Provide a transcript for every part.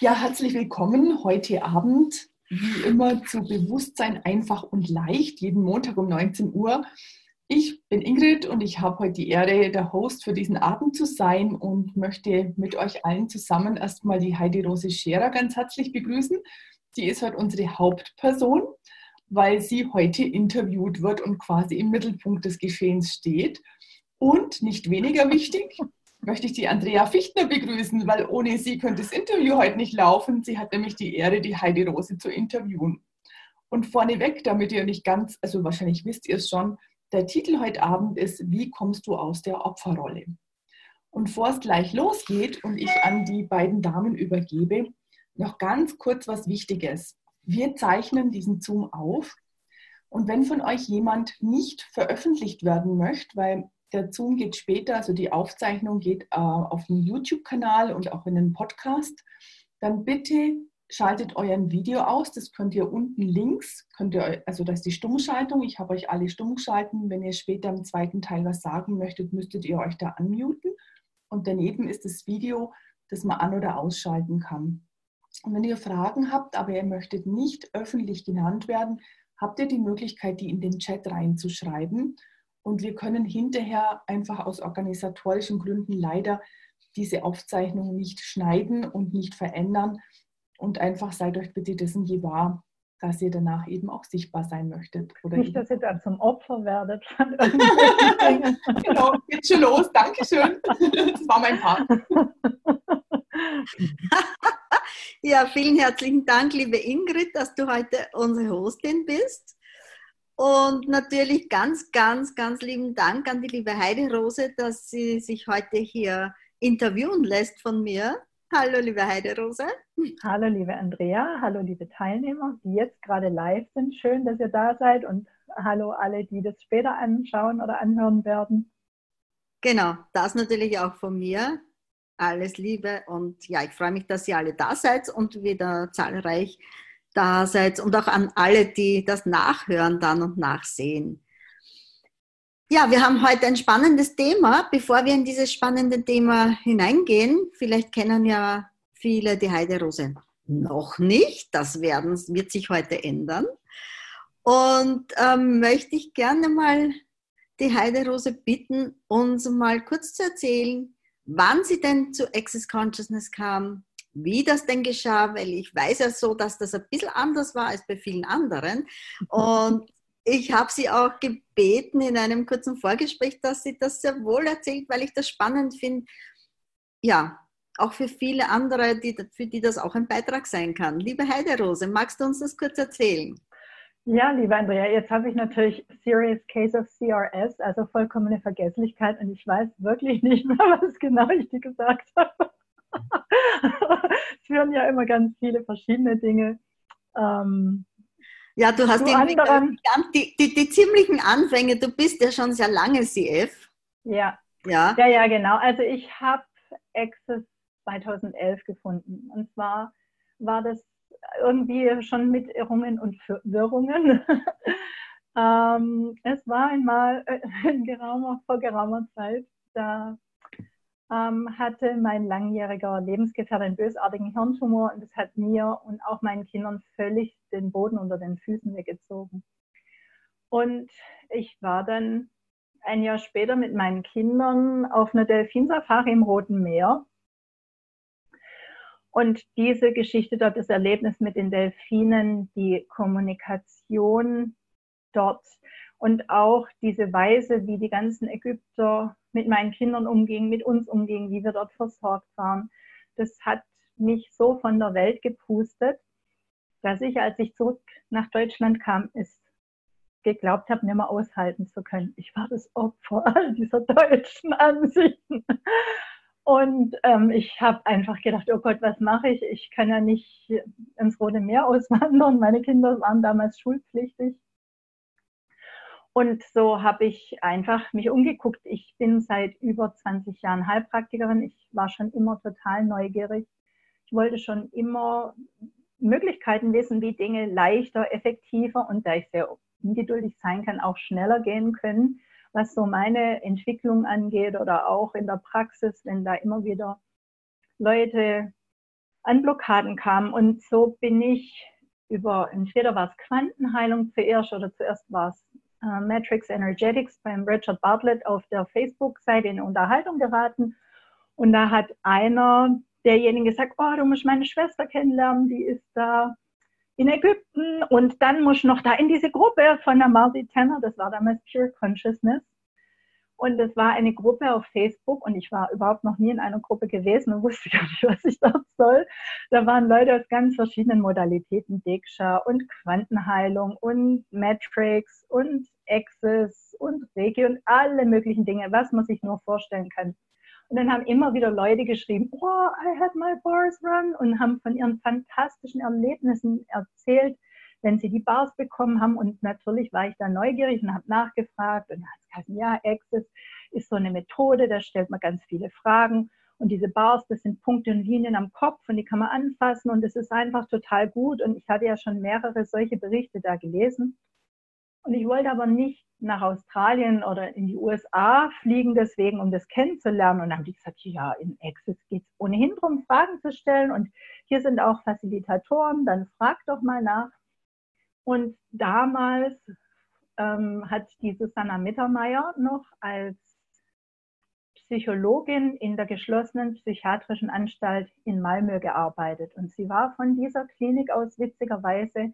Ja, herzlich willkommen heute Abend, wie immer zu Bewusstsein einfach und leicht, jeden Montag um 19 Uhr. Ich bin Ingrid und ich habe heute die Ehre, der Host für diesen Abend zu sein und möchte mit euch allen zusammen erstmal die Heidi Rose Scherer ganz herzlich begrüßen. Sie ist heute unsere Hauptperson, weil sie heute interviewt wird und quasi im Mittelpunkt des Geschehens steht. Und nicht weniger wichtig, möchte ich die Andrea Fichtner begrüßen, weil ohne sie könnte das Interview heute nicht laufen. Sie hat nämlich die Ehre, die Heidi Rose zu interviewen. Und vorneweg, damit ihr nicht ganz, also wahrscheinlich wisst ihr es schon, der Titel heute Abend ist, wie kommst du aus der Opferrolle? Und bevor es gleich losgeht und ich an die beiden Damen übergebe, noch ganz kurz was Wichtiges. Wir zeichnen diesen Zoom auf. Und wenn von euch jemand nicht veröffentlicht werden möchte, weil der Zoom geht später, also die Aufzeichnung geht äh, auf den YouTube-Kanal und auch in den Podcast. Dann bitte schaltet euren Video aus. Das könnt ihr unten links, könnt ihr, also das ist die Stummschaltung. Ich habe euch alle stumm geschalten. Wenn ihr später im zweiten Teil was sagen möchtet, müsstet ihr euch da unmuten. Und daneben ist das Video, das man an- oder ausschalten kann. Und wenn ihr Fragen habt, aber ihr möchtet nicht öffentlich genannt werden, habt ihr die Möglichkeit, die in den Chat reinzuschreiben. Und wir können hinterher einfach aus organisatorischen Gründen leider diese Aufzeichnung nicht schneiden und nicht verändern. Und einfach seid euch bitte dessen gewahr, dass ihr danach eben auch sichtbar sein möchtet. Oder nicht, dass ihr dann zum Opfer werdet. genau, geht schon los. Dankeschön. Das war mein Part. ja, vielen herzlichen Dank, liebe Ingrid, dass du heute unsere Hostin bist. Und natürlich ganz, ganz, ganz lieben Dank an die liebe Heidi Rose, dass sie sich heute hier interviewen lässt von mir. Hallo, liebe Heide Rose. Hallo, liebe Andrea. Hallo, liebe Teilnehmer, die jetzt gerade live sind. Schön, dass ihr da seid. Und hallo alle, die das später anschauen oder anhören werden. Genau, das natürlich auch von mir. Alles Liebe und ja, ich freue mich, dass ihr alle da seid und wieder zahlreich da seid und auch an alle, die das nachhören dann und nachsehen. Ja, wir haben heute ein spannendes Thema. Bevor wir in dieses spannende Thema hineingehen, vielleicht kennen ja viele die Heiderose noch nicht. Das werden, wird sich heute ändern. Und ähm, möchte ich gerne mal die Heiderose bitten, uns mal kurz zu erzählen, wann sie denn zu Access Consciousness kam, wie das denn geschah, weil ich weiß ja so, dass das ein bisschen anders war als bei vielen anderen. Und ich habe sie auch gebeten in einem kurzen Vorgespräch, dass sie das sehr wohl erzählt, weil ich das spannend finde. Ja, auch für viele andere, die, für die das auch ein Beitrag sein kann. Liebe Heiderose, magst du uns das kurz erzählen? Ja, liebe Andrea, jetzt habe ich natürlich Serious Case of CRS, also vollkommene Vergesslichkeit und ich weiß wirklich nicht mehr, was genau ich dir gesagt habe. es hören ja immer ganz viele verschiedene Dinge. Ähm, ja, du hast die, die, die, die, ziemlichen Anfänge, du bist ja schon sehr lange CF. Ja, ja, ja, ja genau. Also ich habe Access 2011 gefunden. Und zwar war das irgendwie schon mit Irrungen und Wirrungen. ähm, es war einmal in geraumer, vor geraumer Zeit, da ähm, hatte mein langjähriger Lebensgefährte einen bösartigen Hirntumor und das hat mir und auch meinen Kindern völlig den Boden unter den Füßen weggezogen. Und ich war dann ein Jahr später mit meinen Kindern auf einer Delfinsafari im Roten Meer. Und diese Geschichte dort, das Erlebnis mit den Delfinen, die Kommunikation dort und auch diese Weise, wie die ganzen Ägypter mit meinen Kindern umgingen, mit uns umgingen, wie wir dort versorgt waren, das hat mich so von der Welt gepustet, dass ich, als ich zurück nach Deutschland kam, es geglaubt habe, nicht mehr aushalten zu können. Ich war das Opfer all dieser deutschen Ansichten. Und ähm, ich habe einfach gedacht, oh Gott, was mache ich? Ich kann ja nicht ins Rote Meer auswandern. Meine Kinder waren damals schulpflichtig. Und so habe ich einfach mich umgeguckt. Ich bin seit über 20 Jahren Heilpraktikerin. Ich war schon immer total neugierig. Ich wollte schon immer Möglichkeiten wissen, wie Dinge leichter, effektiver und da ich sehr ungeduldig sein kann, auch schneller gehen können, was so meine Entwicklung angeht oder auch in der Praxis, wenn da immer wieder Leute an Blockaden kam. Und so bin ich über, entweder war es Quantenheilung zuerst oder zuerst war es äh, Matrix Energetics beim Richard Bartlett auf der Facebook-Seite in Unterhaltung geraten. Und da hat einer derjenige gesagt, oh, du musst meine Schwester kennenlernen, die ist da in Ägypten und dann musst du noch da in diese Gruppe von der Marty Tanner, das war damals Pure Consciousness. Und es war eine Gruppe auf Facebook und ich war überhaupt noch nie in einer Gruppe gewesen und wusste gar nicht, was ich dort soll. Da waren Leute aus ganz verschiedenen Modalitäten, Diksha und Quantenheilung und Matrix und Access und Reiki und alle möglichen Dinge, was man sich nur vorstellen kann. Und dann haben immer wieder Leute geschrieben, oh, I had my bars run und haben von ihren fantastischen Erlebnissen erzählt, wenn sie die Bars bekommen haben. Und natürlich war ich da neugierig und habe nachgefragt. Und hat es gesagt, ja, Access ist so eine Methode, da stellt man ganz viele Fragen. Und diese Bars, das sind Punkte und Linien am Kopf und die kann man anfassen und es ist einfach total gut. Und ich hatte ja schon mehrere solche Berichte da gelesen. Und ich wollte aber nicht nach Australien oder in die USA fliegen, deswegen, um das kennenzulernen. Und dann haben die gesagt, ja, in Access geht es ohnehin darum, Fragen zu stellen. Und hier sind auch Facilitatoren, dann frag doch mal nach. Und damals ähm, hat die Susanna Mittermeier noch als Psychologin in der geschlossenen psychiatrischen Anstalt in Malmö gearbeitet. Und sie war von dieser Klinik aus witzigerweise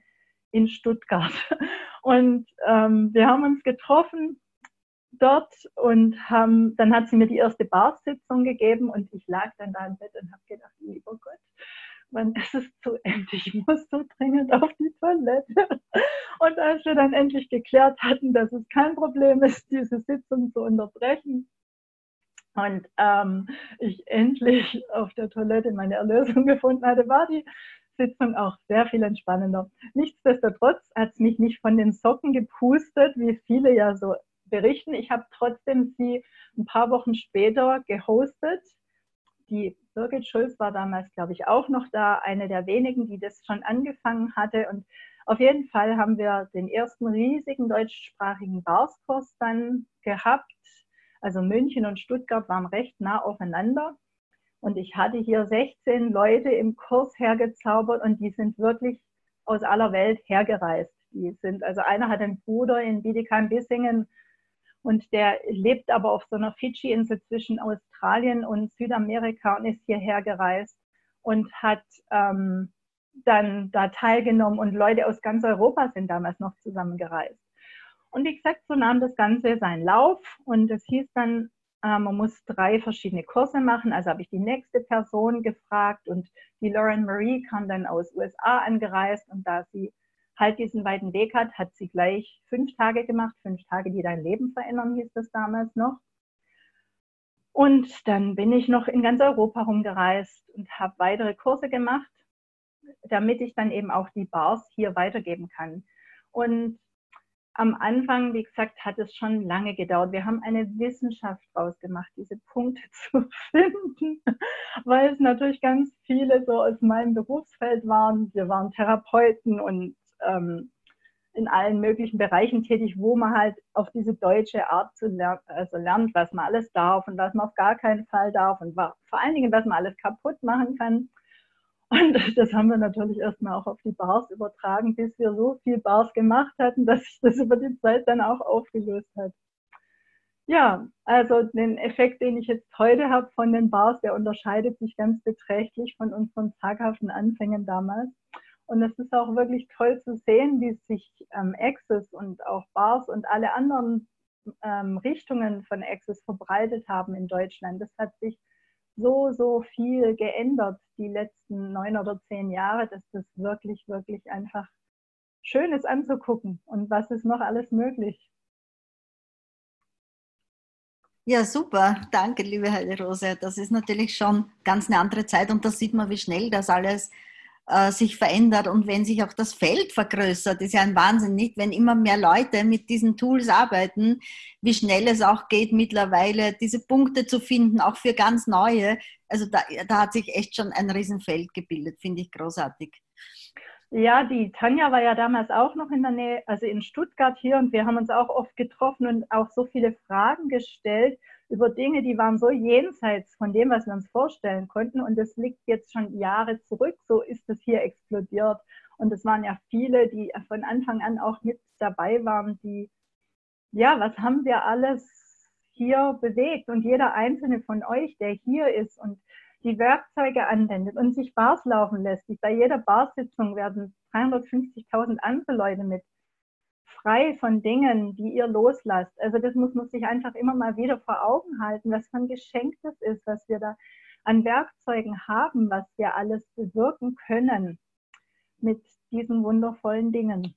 in Stuttgart. Und ähm, wir haben uns getroffen dort und haben, dann hat sie mir die erste Barsitzung gegeben und ich lag dann da im Bett und habe gedacht, lieber Gott, wann ist es zu Ende? Ich muss so dringend auf die Toilette. Und als wir dann endlich geklärt hatten, dass es kein Problem ist, diese Sitzung zu unterbrechen, und ähm, ich endlich auf der Toilette meine Erlösung gefunden hatte, war die Sitzung auch sehr viel entspannender. Nichtsdestotrotz hat es mich nicht von den Socken gepustet, wie viele ja so berichten. Ich habe trotzdem sie ein paar Wochen später gehostet. Die Birgit Schulz war damals, glaube ich, auch noch da, eine der wenigen, die das schon angefangen hatte. Und auf jeden Fall haben wir den ersten riesigen deutschsprachigen Barskurs dann gehabt. Also München und Stuttgart waren recht nah aufeinander. Und ich hatte hier 16 Leute im Kurs hergezaubert und die sind wirklich aus aller Welt hergereist. Die sind, also einer hat einen Bruder in Bietigheim-Bissingen und der lebt aber auf so einer Fidschi-Insel zwischen Australien und Südamerika und ist hierher gereist und hat ähm, dann da teilgenommen und Leute aus ganz Europa sind damals noch zusammengereist. Und wie gesagt, so nahm das Ganze seinen Lauf und es hieß dann, äh, man muss drei verschiedene Kurse machen. Also habe ich die nächste Person gefragt und die Lauren Marie kam dann aus USA angereist und da sie halt diesen weiten Weg hat, hat sie gleich fünf Tage gemacht. Fünf Tage, die dein Leben verändern, hieß das damals noch. Und dann bin ich noch in ganz Europa rumgereist und habe weitere Kurse gemacht, damit ich dann eben auch die Bars hier weitergeben kann. Und am Anfang, wie gesagt, hat es schon lange gedauert. Wir haben eine Wissenschaft draus gemacht, diese Punkte zu finden, weil es natürlich ganz viele so aus meinem Berufsfeld waren. Wir waren Therapeuten und ähm, in allen möglichen Bereichen tätig, wo man halt auf diese deutsche Art zu lernen, also lernt, was man alles darf und was man auf gar keinen Fall darf und vor allen Dingen, was man alles kaputt machen kann. Und das haben wir natürlich erstmal auch auf die Bars übertragen, bis wir so viel Bars gemacht hatten, dass sich das über die Zeit dann auch aufgelöst hat. Ja, also den Effekt, den ich jetzt heute habe von den Bars, der unterscheidet sich ganz beträchtlich von unseren zaghaften Anfängen damals. Und es ist auch wirklich toll zu sehen, wie sich ähm, Access und auch Bars und alle anderen ähm, Richtungen von Access verbreitet haben in Deutschland. Das hat sich so, so viel geändert die letzten neun oder zehn Jahre, dass das wirklich, wirklich einfach schön ist anzugucken. Und was ist noch alles möglich? Ja, super. Danke, liebe Heide Rose. Das ist natürlich schon ganz eine andere Zeit und da sieht man, wie schnell das alles äh, sich verändert und wenn sich auch das Feld vergrößert, ist ja ein Wahnsinn, nicht? Wenn immer mehr Leute mit diesen Tools arbeiten, wie schnell es auch geht mittlerweile, diese Punkte zu finden, auch für ganz neue. Also da, da hat sich echt schon ein Riesenfeld gebildet, finde ich großartig. Ja, die Tanja war ja damals auch noch in der Nähe, also in Stuttgart hier und wir haben uns auch oft getroffen und auch so viele Fragen gestellt über Dinge, die waren so jenseits von dem, was wir uns vorstellen konnten. Und das liegt jetzt schon Jahre zurück. So ist es hier explodiert. Und es waren ja viele, die von Anfang an auch mit dabei waren, die, ja, was haben wir alles hier bewegt? Und jeder einzelne von euch, der hier ist und die Werkzeuge anwendet und sich Bars laufen lässt. Bei jeder Barsitzung werden 350.000 andere Leute mit frei von Dingen, die ihr loslasst. Also das muss man sich einfach immer mal wieder vor Augen halten, was für ein Geschenk das ist, was wir da an Werkzeugen haben, was wir alles bewirken können mit diesen wundervollen Dingen.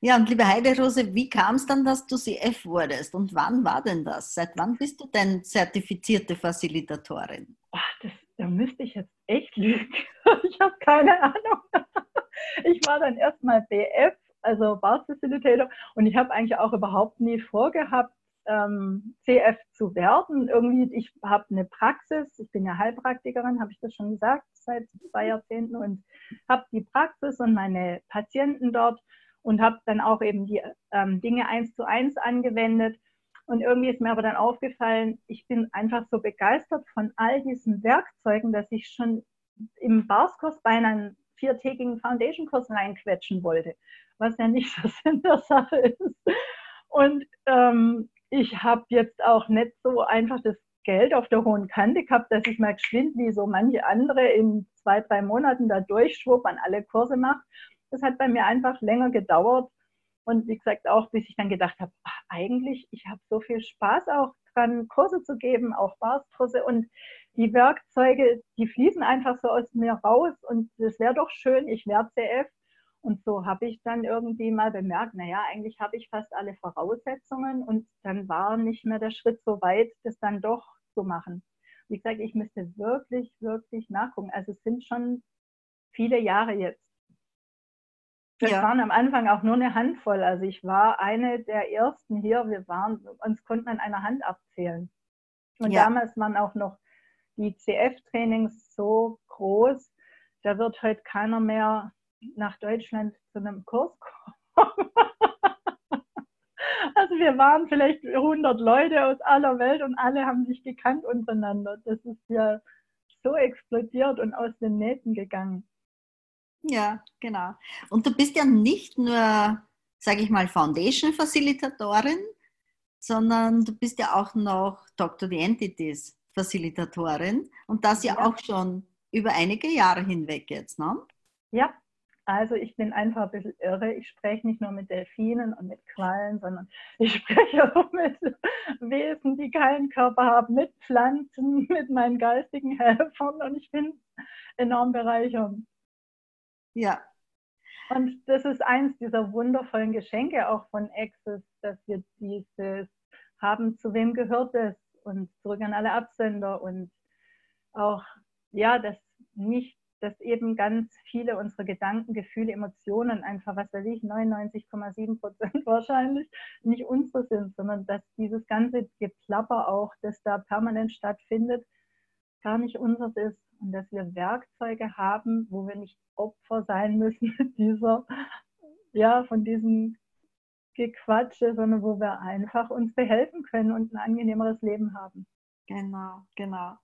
Ja, und liebe Heiderose, wie kam es dann, dass du CF wurdest und wann war denn das? Seit wann bist du denn zertifizierte Facilitatorin? Ach, das, da müsste ich jetzt echt lügen. Ich habe keine Ahnung. Ich war dann erstmal BF also Bar Facilitator. Und ich habe eigentlich auch überhaupt nie vorgehabt, ähm, CF zu werden. Irgendwie, ich habe eine Praxis, ich bin ja Heilpraktikerin, habe ich das schon gesagt, seit zwei Jahrzehnten und habe die Praxis und meine Patienten dort und habe dann auch eben die ähm, Dinge eins zu eins angewendet. Und irgendwie ist mir aber dann aufgefallen, ich bin einfach so begeistert von all diesen Werkzeugen, dass ich schon im Barskurs bei einem viertägigen Foundation-Kurs reinquetschen wollte was ja nicht so Sinn der Sache ist. Und ähm, ich habe jetzt auch nicht so einfach das Geld auf der hohen Kante gehabt, dass ich mal geschwind wie so manche andere in zwei, drei Monaten da durchschwupp an alle Kurse mache. Das hat bei mir einfach länger gedauert. Und wie gesagt, auch bis ich dann gedacht habe, eigentlich, ich habe so viel Spaß auch dran, Kurse zu geben, auch Barskurse. Und die Werkzeuge, die fließen einfach so aus mir raus. Und das wäre doch schön, ich wäre CF und so habe ich dann irgendwie mal bemerkt, naja, eigentlich habe ich fast alle Voraussetzungen und dann war nicht mehr der Schritt so weit, das dann doch zu machen. Wie gesagt, ich müsste wirklich, wirklich nachgucken. Also es sind schon viele Jahre jetzt. Das ja. waren am Anfang auch nur eine Handvoll. Also ich war eine der ersten hier. Wir waren, uns konnten an einer Hand abzählen. Und ja. damals waren auch noch die CF-Trainings so groß, da wird heute keiner mehr nach Deutschland zu einem Kurs kommen. Also wir waren vielleicht 100 Leute aus aller Welt und alle haben sich gekannt untereinander. Das ist ja so explodiert und aus den Nähten gegangen. Ja, genau. Und du bist ja nicht nur, sage ich mal, Foundation-Facilitatorin, sondern du bist ja auch noch Dr. the Entities Facilitatorin und das ja, ja auch schon über einige Jahre hinweg jetzt, ne? Ja, also ich bin einfach ein bisschen irre. Ich spreche nicht nur mit Delfinen und mit Quallen, sondern ich spreche auch mit Wesen, die keinen Körper haben, mit Pflanzen, mit meinen geistigen Helfern und ich bin enorm bereichernd. Ja. Und das ist eins dieser wundervollen Geschenke auch von Access, dass wir dieses haben, zu wem gehört es und zurück an alle Absender und auch, ja, das nicht dass eben ganz viele unserer Gedanken, Gefühle, Emotionen einfach, was weiß ich, 99,7 Prozent wahrscheinlich nicht unsere sind, sondern dass dieses ganze Geplapper auch, das da permanent stattfindet, gar nicht unseres ist und dass wir Werkzeuge haben, wo wir nicht Opfer sein müssen dieser, ja, von diesem Gequatsche, sondern wo wir einfach uns behelfen können und ein angenehmeres Leben haben. Genau, genau.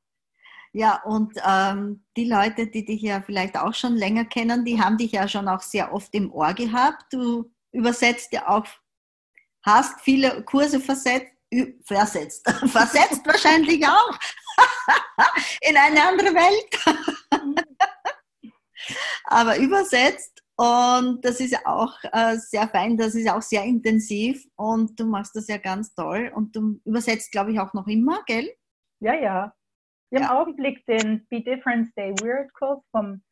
Ja, und ähm, die Leute, die dich ja vielleicht auch schon länger kennen, die haben dich ja schon auch sehr oft im Ohr gehabt. Du übersetzt ja auch, hast viele Kurse versetzt, versetzt, versetzt wahrscheinlich auch in eine andere Welt. Aber übersetzt und das ist ja auch äh, sehr fein, das ist auch sehr intensiv und du machst das ja ganz toll und du übersetzt, glaube ich, auch noch immer, gell? Ja, ja, im ja. Augenblick den Be Different, Stay Weird Kurs vom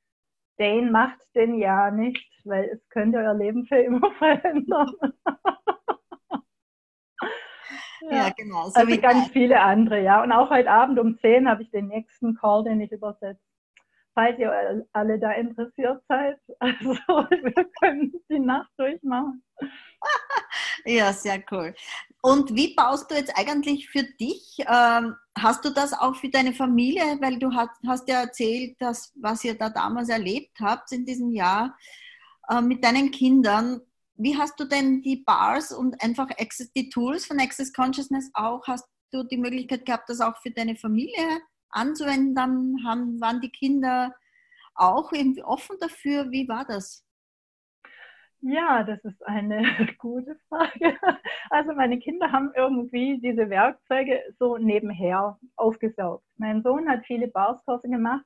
Dane macht den ja nicht, weil es könnte euer Leben für immer verändern. ja. ja, genau. So also ganz viele andere, ja. Und auch heute Abend um 10 habe ich den nächsten Call, den ich übersetze. Falls ihr alle da interessiert seid, also wir können die Nacht durchmachen. Ja, sehr cool. Und wie baust du jetzt eigentlich für dich? Ähm, hast du das auch für deine Familie? Weil du hast, hast ja erzählt, dass, was ihr da damals erlebt habt in diesem Jahr äh, mit deinen Kindern. Wie hast du denn die Bars und einfach Access, die Tools von Access Consciousness auch hast, du die Möglichkeit gehabt, das auch für deine Familie anzuwenden? Dann haben, waren die Kinder auch irgendwie offen dafür. Wie war das? Ja, das ist eine gute Frage. Also meine Kinder haben irgendwie diese Werkzeuge so nebenher aufgesaugt. Mein Sohn hat viele Barskurse gemacht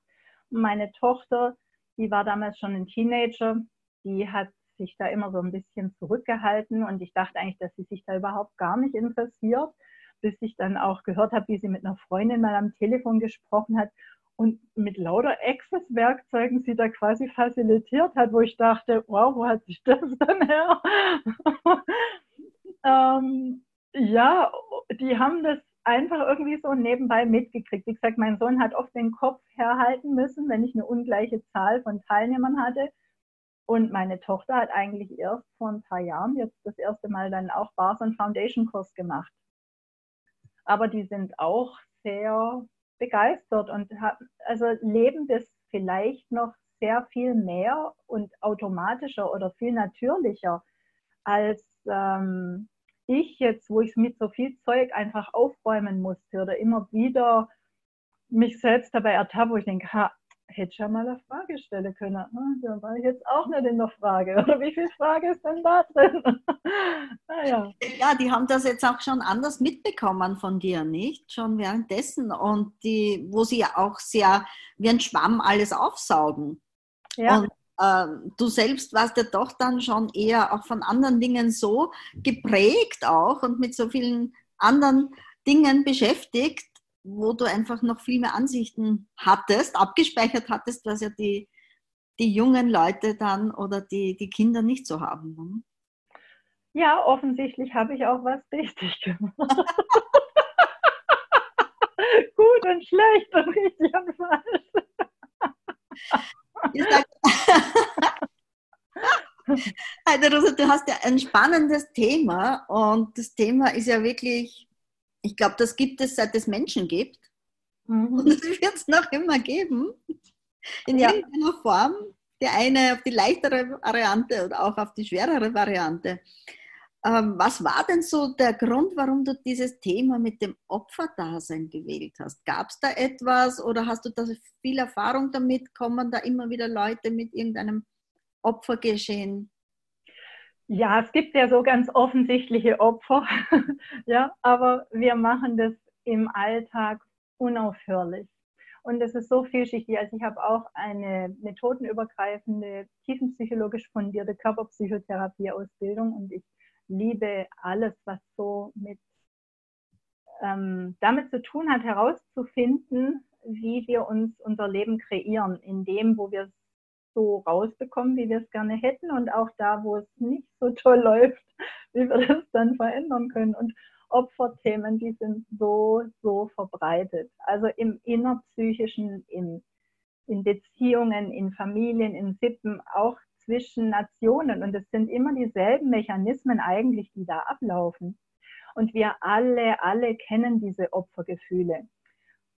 und meine Tochter, die war damals schon ein Teenager, die hat sich da immer so ein bisschen zurückgehalten und ich dachte eigentlich, dass sie sich da überhaupt gar nicht interessiert, bis ich dann auch gehört habe, wie sie mit einer Freundin mal am Telefon gesprochen hat und mit lauter Access-Werkzeugen sie da quasi facilitiert hat, wo ich dachte, wow, wo hat sich das dann her? ähm, ja, die haben das einfach irgendwie so nebenbei mitgekriegt. Wie gesagt, mein Sohn hat oft den Kopf herhalten müssen, wenn ich eine ungleiche Zahl von Teilnehmern hatte. Und meine Tochter hat eigentlich erst vor ein paar Jahren jetzt das erste Mal dann auch Bars und Foundation Kurs gemacht. Aber die sind auch sehr begeistert und also leben das vielleicht noch sehr viel mehr und automatischer oder viel natürlicher als ähm, ich jetzt, wo ich mit so viel Zeug einfach aufräumen musste oder immer wieder mich selbst dabei ertappe, wo ich denke, ha, hätte schon mal eine Frage stellen können. Ne? Da war ich jetzt auch nicht in der Frage. Oder wie viel Frage ist denn da drin? naja. Ja, die haben das jetzt auch schon anders mitbekommen von dir, nicht? Schon währenddessen. Und die, wo sie ja auch sehr wie ein Schwamm alles aufsaugen. Ja. Und äh, du selbst warst ja doch dann schon eher auch von anderen Dingen so geprägt auch und mit so vielen anderen Dingen beschäftigt, wo du einfach noch viel mehr Ansichten hattest, abgespeichert hattest, was ja die, die jungen Leute dann oder die, die Kinder nicht so haben. Ne? Ja, offensichtlich habe ich auch was richtig gemacht. Gut und schlecht und richtig und falsch. also Rosa, du hast ja ein spannendes Thema und das Thema ist ja wirklich ich glaube, das gibt es, seit es Menschen gibt. Mhm. Und es wird es noch immer geben. In ja. irgendeiner Form. Der eine auf die leichtere Variante oder auch auf die schwerere Variante. Ähm, was war denn so der Grund, warum du dieses Thema mit dem Opferdasein gewählt hast? Gab es da etwas oder hast du da viel Erfahrung damit? Kommen da immer wieder Leute mit irgendeinem Opfergeschehen ja, es gibt ja so ganz offensichtliche Opfer, ja, aber wir machen das im Alltag unaufhörlich. Und es ist so vielschichtig. Also ich habe auch eine methodenübergreifende, tiefenpsychologisch fundierte Körperpsychotherapie-Ausbildung und ich liebe alles, was so mit ähm, damit zu tun hat, herauszufinden, wie wir uns unser Leben kreieren, in dem, wo wir so rausbekommen, wie wir es gerne hätten und auch da, wo es nicht so toll läuft, wie wir das dann verändern können. Und Opferthemen, die sind so, so verbreitet. Also im innerpsychischen, in, in Beziehungen, in Familien, in Sippen, auch zwischen Nationen. Und es sind immer dieselben Mechanismen eigentlich, die da ablaufen. Und wir alle, alle kennen diese Opfergefühle.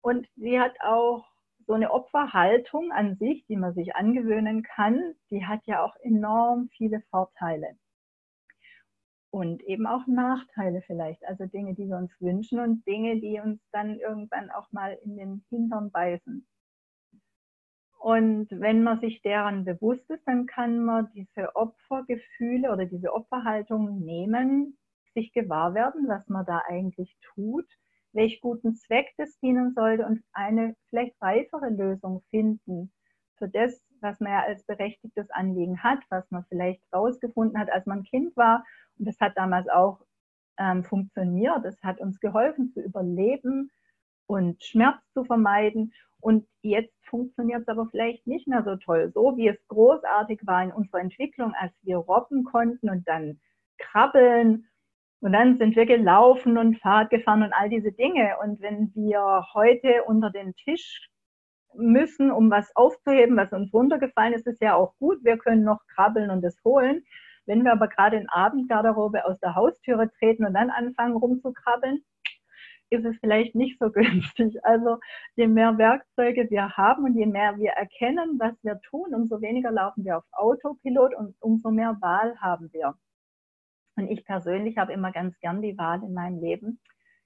Und sie hat auch so eine Opferhaltung an sich, die man sich angewöhnen kann, die hat ja auch enorm viele Vorteile. Und eben auch Nachteile vielleicht, also Dinge, die wir uns wünschen und Dinge, die uns dann irgendwann auch mal in den Hintern beißen. Und wenn man sich deren bewusst ist, dann kann man diese Opfergefühle oder diese Opferhaltung nehmen, sich gewahr werden, was man da eigentlich tut welch guten Zweck das dienen sollte und eine vielleicht reifere Lösung finden für das, was man ja als berechtigtes Anliegen hat, was man vielleicht rausgefunden hat, als man Kind war. Und das hat damals auch ähm, funktioniert. Es hat uns geholfen zu überleben und Schmerz zu vermeiden. Und jetzt funktioniert es aber vielleicht nicht mehr so toll. So wie es großartig war in unserer Entwicklung, als wir robben konnten und dann krabbeln und dann sind wir gelaufen und Fahrt gefahren und all diese Dinge. Und wenn wir heute unter den Tisch müssen, um was aufzuheben, was uns runtergefallen ist, ist ja auch gut. Wir können noch krabbeln und es holen. Wenn wir aber gerade in Abendgarderobe aus der Haustüre treten und dann anfangen rumzukrabbeln, ist es vielleicht nicht so günstig. Also je mehr Werkzeuge wir haben und je mehr wir erkennen, was wir tun, umso weniger laufen wir auf Autopilot und umso mehr Wahl haben wir. Und ich persönlich habe immer ganz gern die Wahl in meinem Leben.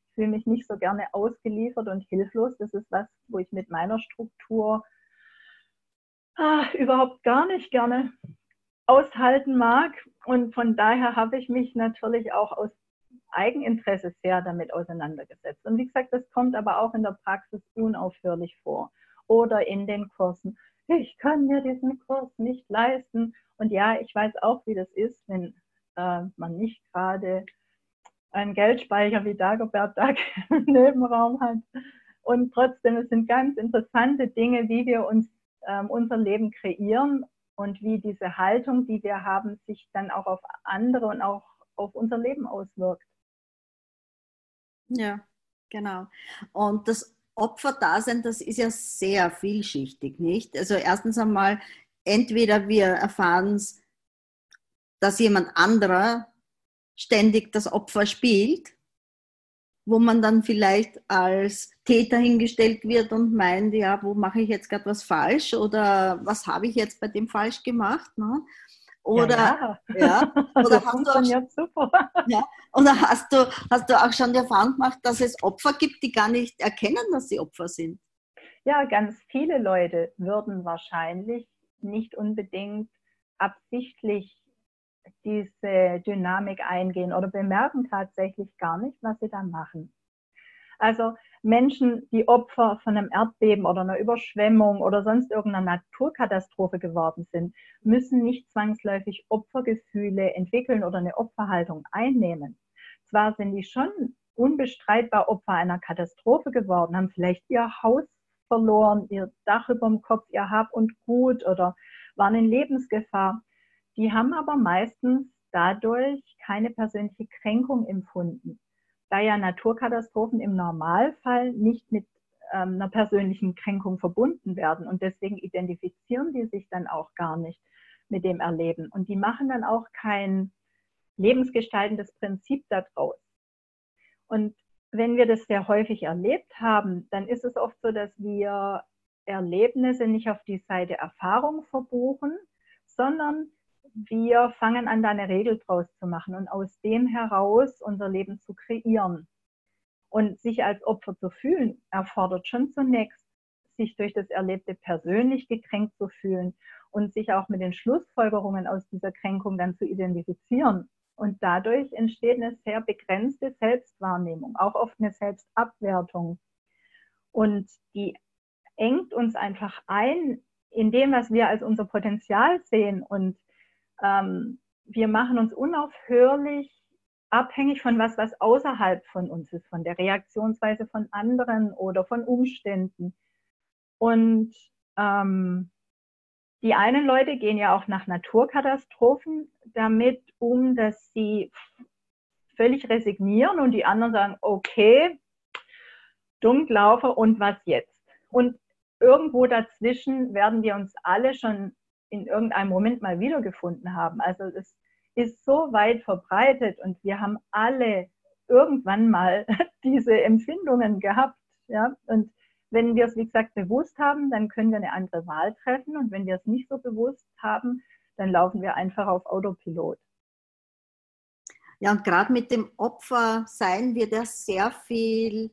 Ich fühle mich nicht so gerne ausgeliefert und hilflos. Das ist was, wo ich mit meiner Struktur ah, überhaupt gar nicht gerne aushalten mag. Und von daher habe ich mich natürlich auch aus Eigeninteresse sehr damit auseinandergesetzt. Und wie gesagt, das kommt aber auch in der Praxis unaufhörlich vor oder in den Kursen. Ich kann mir diesen Kurs nicht leisten. Und ja, ich weiß auch, wie das ist, wenn äh, man nicht gerade einen Geldspeicher wie Dagobert Duck im Nebenraum hat. Und trotzdem, es sind ganz interessante Dinge, wie wir uns ähm, unser Leben kreieren und wie diese Haltung, die wir haben, sich dann auch auf andere und auch auf unser Leben auswirkt. Ja, genau. Und das Opferdasein, das ist ja sehr vielschichtig, nicht? Also erstens einmal, entweder wir erfahren es, dass jemand anderer ständig das Opfer spielt, wo man dann vielleicht als Täter hingestellt wird und meint, ja, wo mache ich jetzt gerade was falsch oder was habe ich jetzt bei dem falsch gemacht? Ne? Oder, ja, ja. ja. oder, hast du auch. Ja, oder hast du, hast du auch schon die Erfahrung gemacht, dass es Opfer gibt, die gar nicht erkennen, dass sie Opfer sind? Ja, ganz viele Leute würden wahrscheinlich nicht unbedingt absichtlich diese Dynamik eingehen oder bemerken tatsächlich gar nicht, was sie da machen. Also Menschen, die Opfer von einem Erdbeben oder einer Überschwemmung oder sonst irgendeiner Naturkatastrophe geworden sind, müssen nicht zwangsläufig Opfergefühle entwickeln oder eine Opferhaltung einnehmen. Zwar sind die schon unbestreitbar Opfer einer Katastrophe geworden, haben vielleicht ihr Haus verloren, ihr Dach über dem Kopf, ihr Hab und Gut oder waren in Lebensgefahr. Die haben aber meistens dadurch keine persönliche Kränkung empfunden da ja Naturkatastrophen im Normalfall nicht mit ähm, einer persönlichen Kränkung verbunden werden. Und deswegen identifizieren die sich dann auch gar nicht mit dem Erleben. Und die machen dann auch kein lebensgestaltendes Prinzip daraus. Und wenn wir das sehr häufig erlebt haben, dann ist es oft so, dass wir Erlebnisse nicht auf die Seite Erfahrung verbuchen, sondern wir fangen an, da eine Regel draus zu machen und aus dem heraus unser Leben zu kreieren. Und sich als Opfer zu fühlen, erfordert schon zunächst, sich durch das Erlebte persönlich gekränkt zu fühlen und sich auch mit den Schlussfolgerungen aus dieser Kränkung dann zu identifizieren. Und dadurch entsteht eine sehr begrenzte Selbstwahrnehmung, auch oft eine Selbstabwertung. Und die engt uns einfach ein in dem, was wir als unser Potenzial sehen und ähm, wir machen uns unaufhörlich abhängig von was, was außerhalb von uns ist, von der Reaktionsweise von anderen oder von Umständen. Und ähm, die einen Leute gehen ja auch nach Naturkatastrophen damit um, dass sie völlig resignieren und die anderen sagen, okay, Dummlaufer und was jetzt? Und irgendwo dazwischen werden wir uns alle schon in irgendeinem Moment mal wiedergefunden haben. Also es ist so weit verbreitet und wir haben alle irgendwann mal diese Empfindungen gehabt. Ja? Und wenn wir es, wie gesagt, bewusst haben, dann können wir eine andere Wahl treffen. Und wenn wir es nicht so bewusst haben, dann laufen wir einfach auf Autopilot. Ja, und gerade mit dem Opfersein wird ja sehr viel,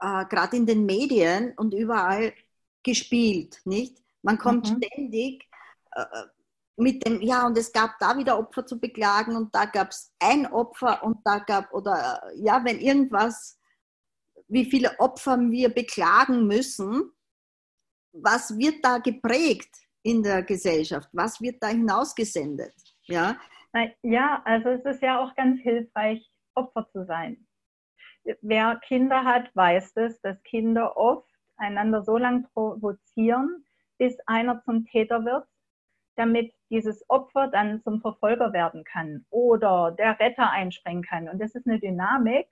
äh, gerade in den Medien und überall gespielt, nicht? Man kommt mhm. ständig äh, mit dem, ja, und es gab da wieder Opfer zu beklagen und da gab es ein Opfer und da gab, oder äh, ja, wenn irgendwas, wie viele Opfer wir beklagen müssen, was wird da geprägt in der Gesellschaft? Was wird da hinausgesendet? Ja, ja also es ist ja auch ganz hilfreich, Opfer zu sein. Wer Kinder hat, weiß es, dass Kinder oft einander so lange provozieren, bis einer zum Täter wird, damit dieses Opfer dann zum Verfolger werden kann oder der Retter einspringen kann. Und das ist eine Dynamik,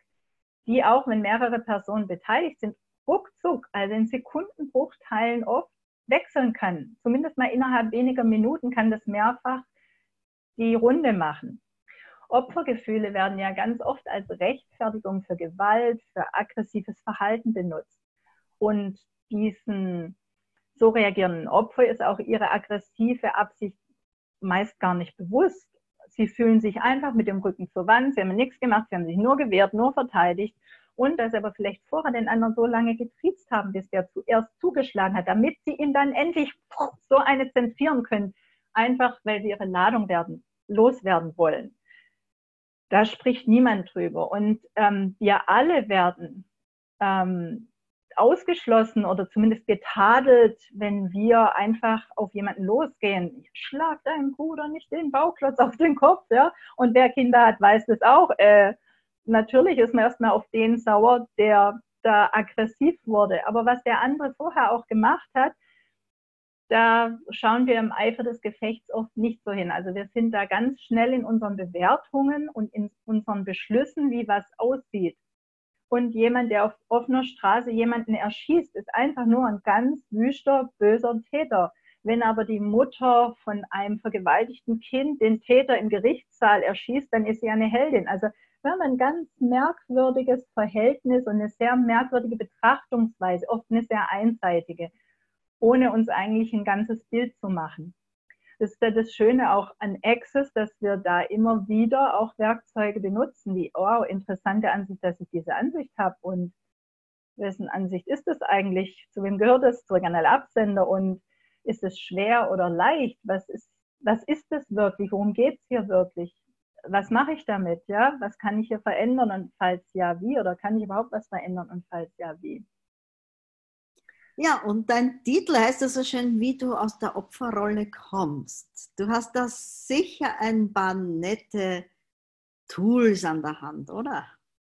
die auch, wenn mehrere Personen beteiligt sind, ruckzuck, also in Sekundenbruchteilen oft wechseln kann. Zumindest mal innerhalb weniger Minuten kann das mehrfach die Runde machen. Opfergefühle werden ja ganz oft als Rechtfertigung für Gewalt, für aggressives Verhalten benutzt. Und diesen so reagieren Opfer, ist auch ihre aggressive Absicht meist gar nicht bewusst. Sie fühlen sich einfach mit dem Rücken zur Wand, sie haben nichts gemacht, sie haben sich nur gewehrt, nur verteidigt und dass sie aber vielleicht vorher den anderen so lange getriezt haben, bis der zuerst zugeschlagen hat, damit sie ihn dann endlich so eine zentrieren können, einfach weil sie ihre Ladung werden, loswerden wollen. Da spricht niemand drüber. Und ähm, wir alle werden ähm, ausgeschlossen oder zumindest getadelt, wenn wir einfach auf jemanden losgehen. Schlag deinem Bruder nicht den Bauklotz auf den Kopf, ja. Und wer Kinder hat, weiß das auch. Äh, natürlich ist man erstmal auf den sauer, der da aggressiv wurde. Aber was der andere vorher auch gemacht hat, da schauen wir im Eifer des Gefechts oft nicht so hin. Also wir sind da ganz schnell in unseren Bewertungen und in unseren Beschlüssen, wie was aussieht und jemand, der auf offener Straße jemanden erschießt, ist einfach nur ein ganz wüster, böser Täter. Wenn aber die Mutter von einem vergewaltigten Kind den Täter im Gerichtssaal erschießt, dann ist sie eine Heldin. Also wir haben ein ganz merkwürdiges Verhältnis und eine sehr merkwürdige Betrachtungsweise, oft eine sehr einseitige, ohne uns eigentlich ein ganzes Bild zu machen. Das ist ja das Schöne auch an Access, dass wir da immer wieder auch Werkzeuge benutzen, wie, oh, interessante Ansicht, dass ich diese Ansicht habe und wessen Ansicht ist es eigentlich? Zu wem gehört es? Zu Kanal Absender und ist es schwer oder leicht? Was ist, was ist es wirklich? Worum geht es hier wirklich? Was mache ich damit? Ja, was kann ich hier verändern und falls ja, wie? Oder kann ich überhaupt was verändern und falls ja, wie? Ja, und dein Titel heißt ja so schön, wie du aus der Opferrolle kommst. Du hast da sicher ein paar nette Tools an der Hand, oder?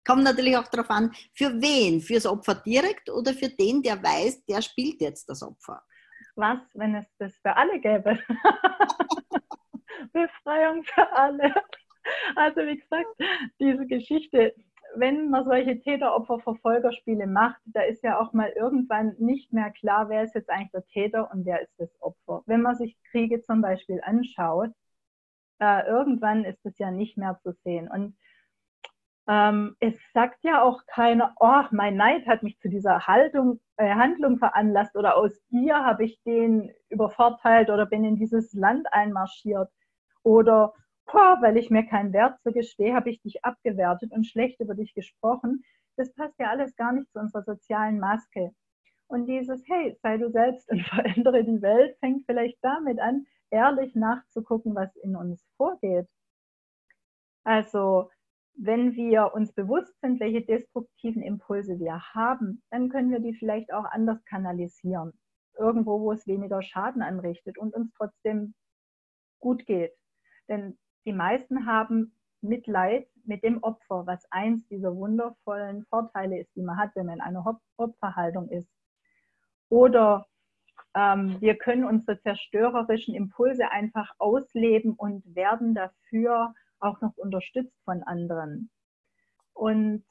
Kommt natürlich auch darauf an, für wen? Fürs Opfer direkt oder für den, der weiß, der spielt jetzt das Opfer? Was, wenn es das für alle gäbe? Befreiung für alle. Also wie gesagt, diese Geschichte, wenn man solche Täter-Opfer-Verfolgerspiele macht, da ist ja auch mal irgendwann nicht mehr klar, wer ist jetzt eigentlich der Täter und wer ist das Opfer. Wenn man sich Kriege zum Beispiel anschaut, äh, irgendwann ist es ja nicht mehr zu sehen. Und ähm, es sagt ja auch keiner, oh, mein Neid hat mich zu dieser Haltung, äh, Handlung veranlasst oder aus ihr habe ich den übervorteilt oder bin in dieses Land einmarschiert oder boah, weil ich mir keinen Wert zugestehe, habe ich dich abgewertet und schlecht über dich gesprochen. Das passt ja alles gar nicht zu unserer sozialen Maske. Und dieses, hey, sei du selbst und verändere die Welt, fängt vielleicht damit an, ehrlich nachzugucken, was in uns vorgeht. Also, wenn wir uns bewusst sind, welche destruktiven Impulse wir haben, dann können wir die vielleicht auch anders kanalisieren. Irgendwo, wo es weniger Schaden anrichtet und uns trotzdem gut geht. Denn die meisten haben Mitleid mit dem Opfer, was eins dieser wundervollen Vorteile ist, die man hat, wenn man in einer Opferhaltung ist. Oder ähm, wir können unsere zerstörerischen Impulse einfach ausleben und werden dafür auch noch unterstützt von anderen. Und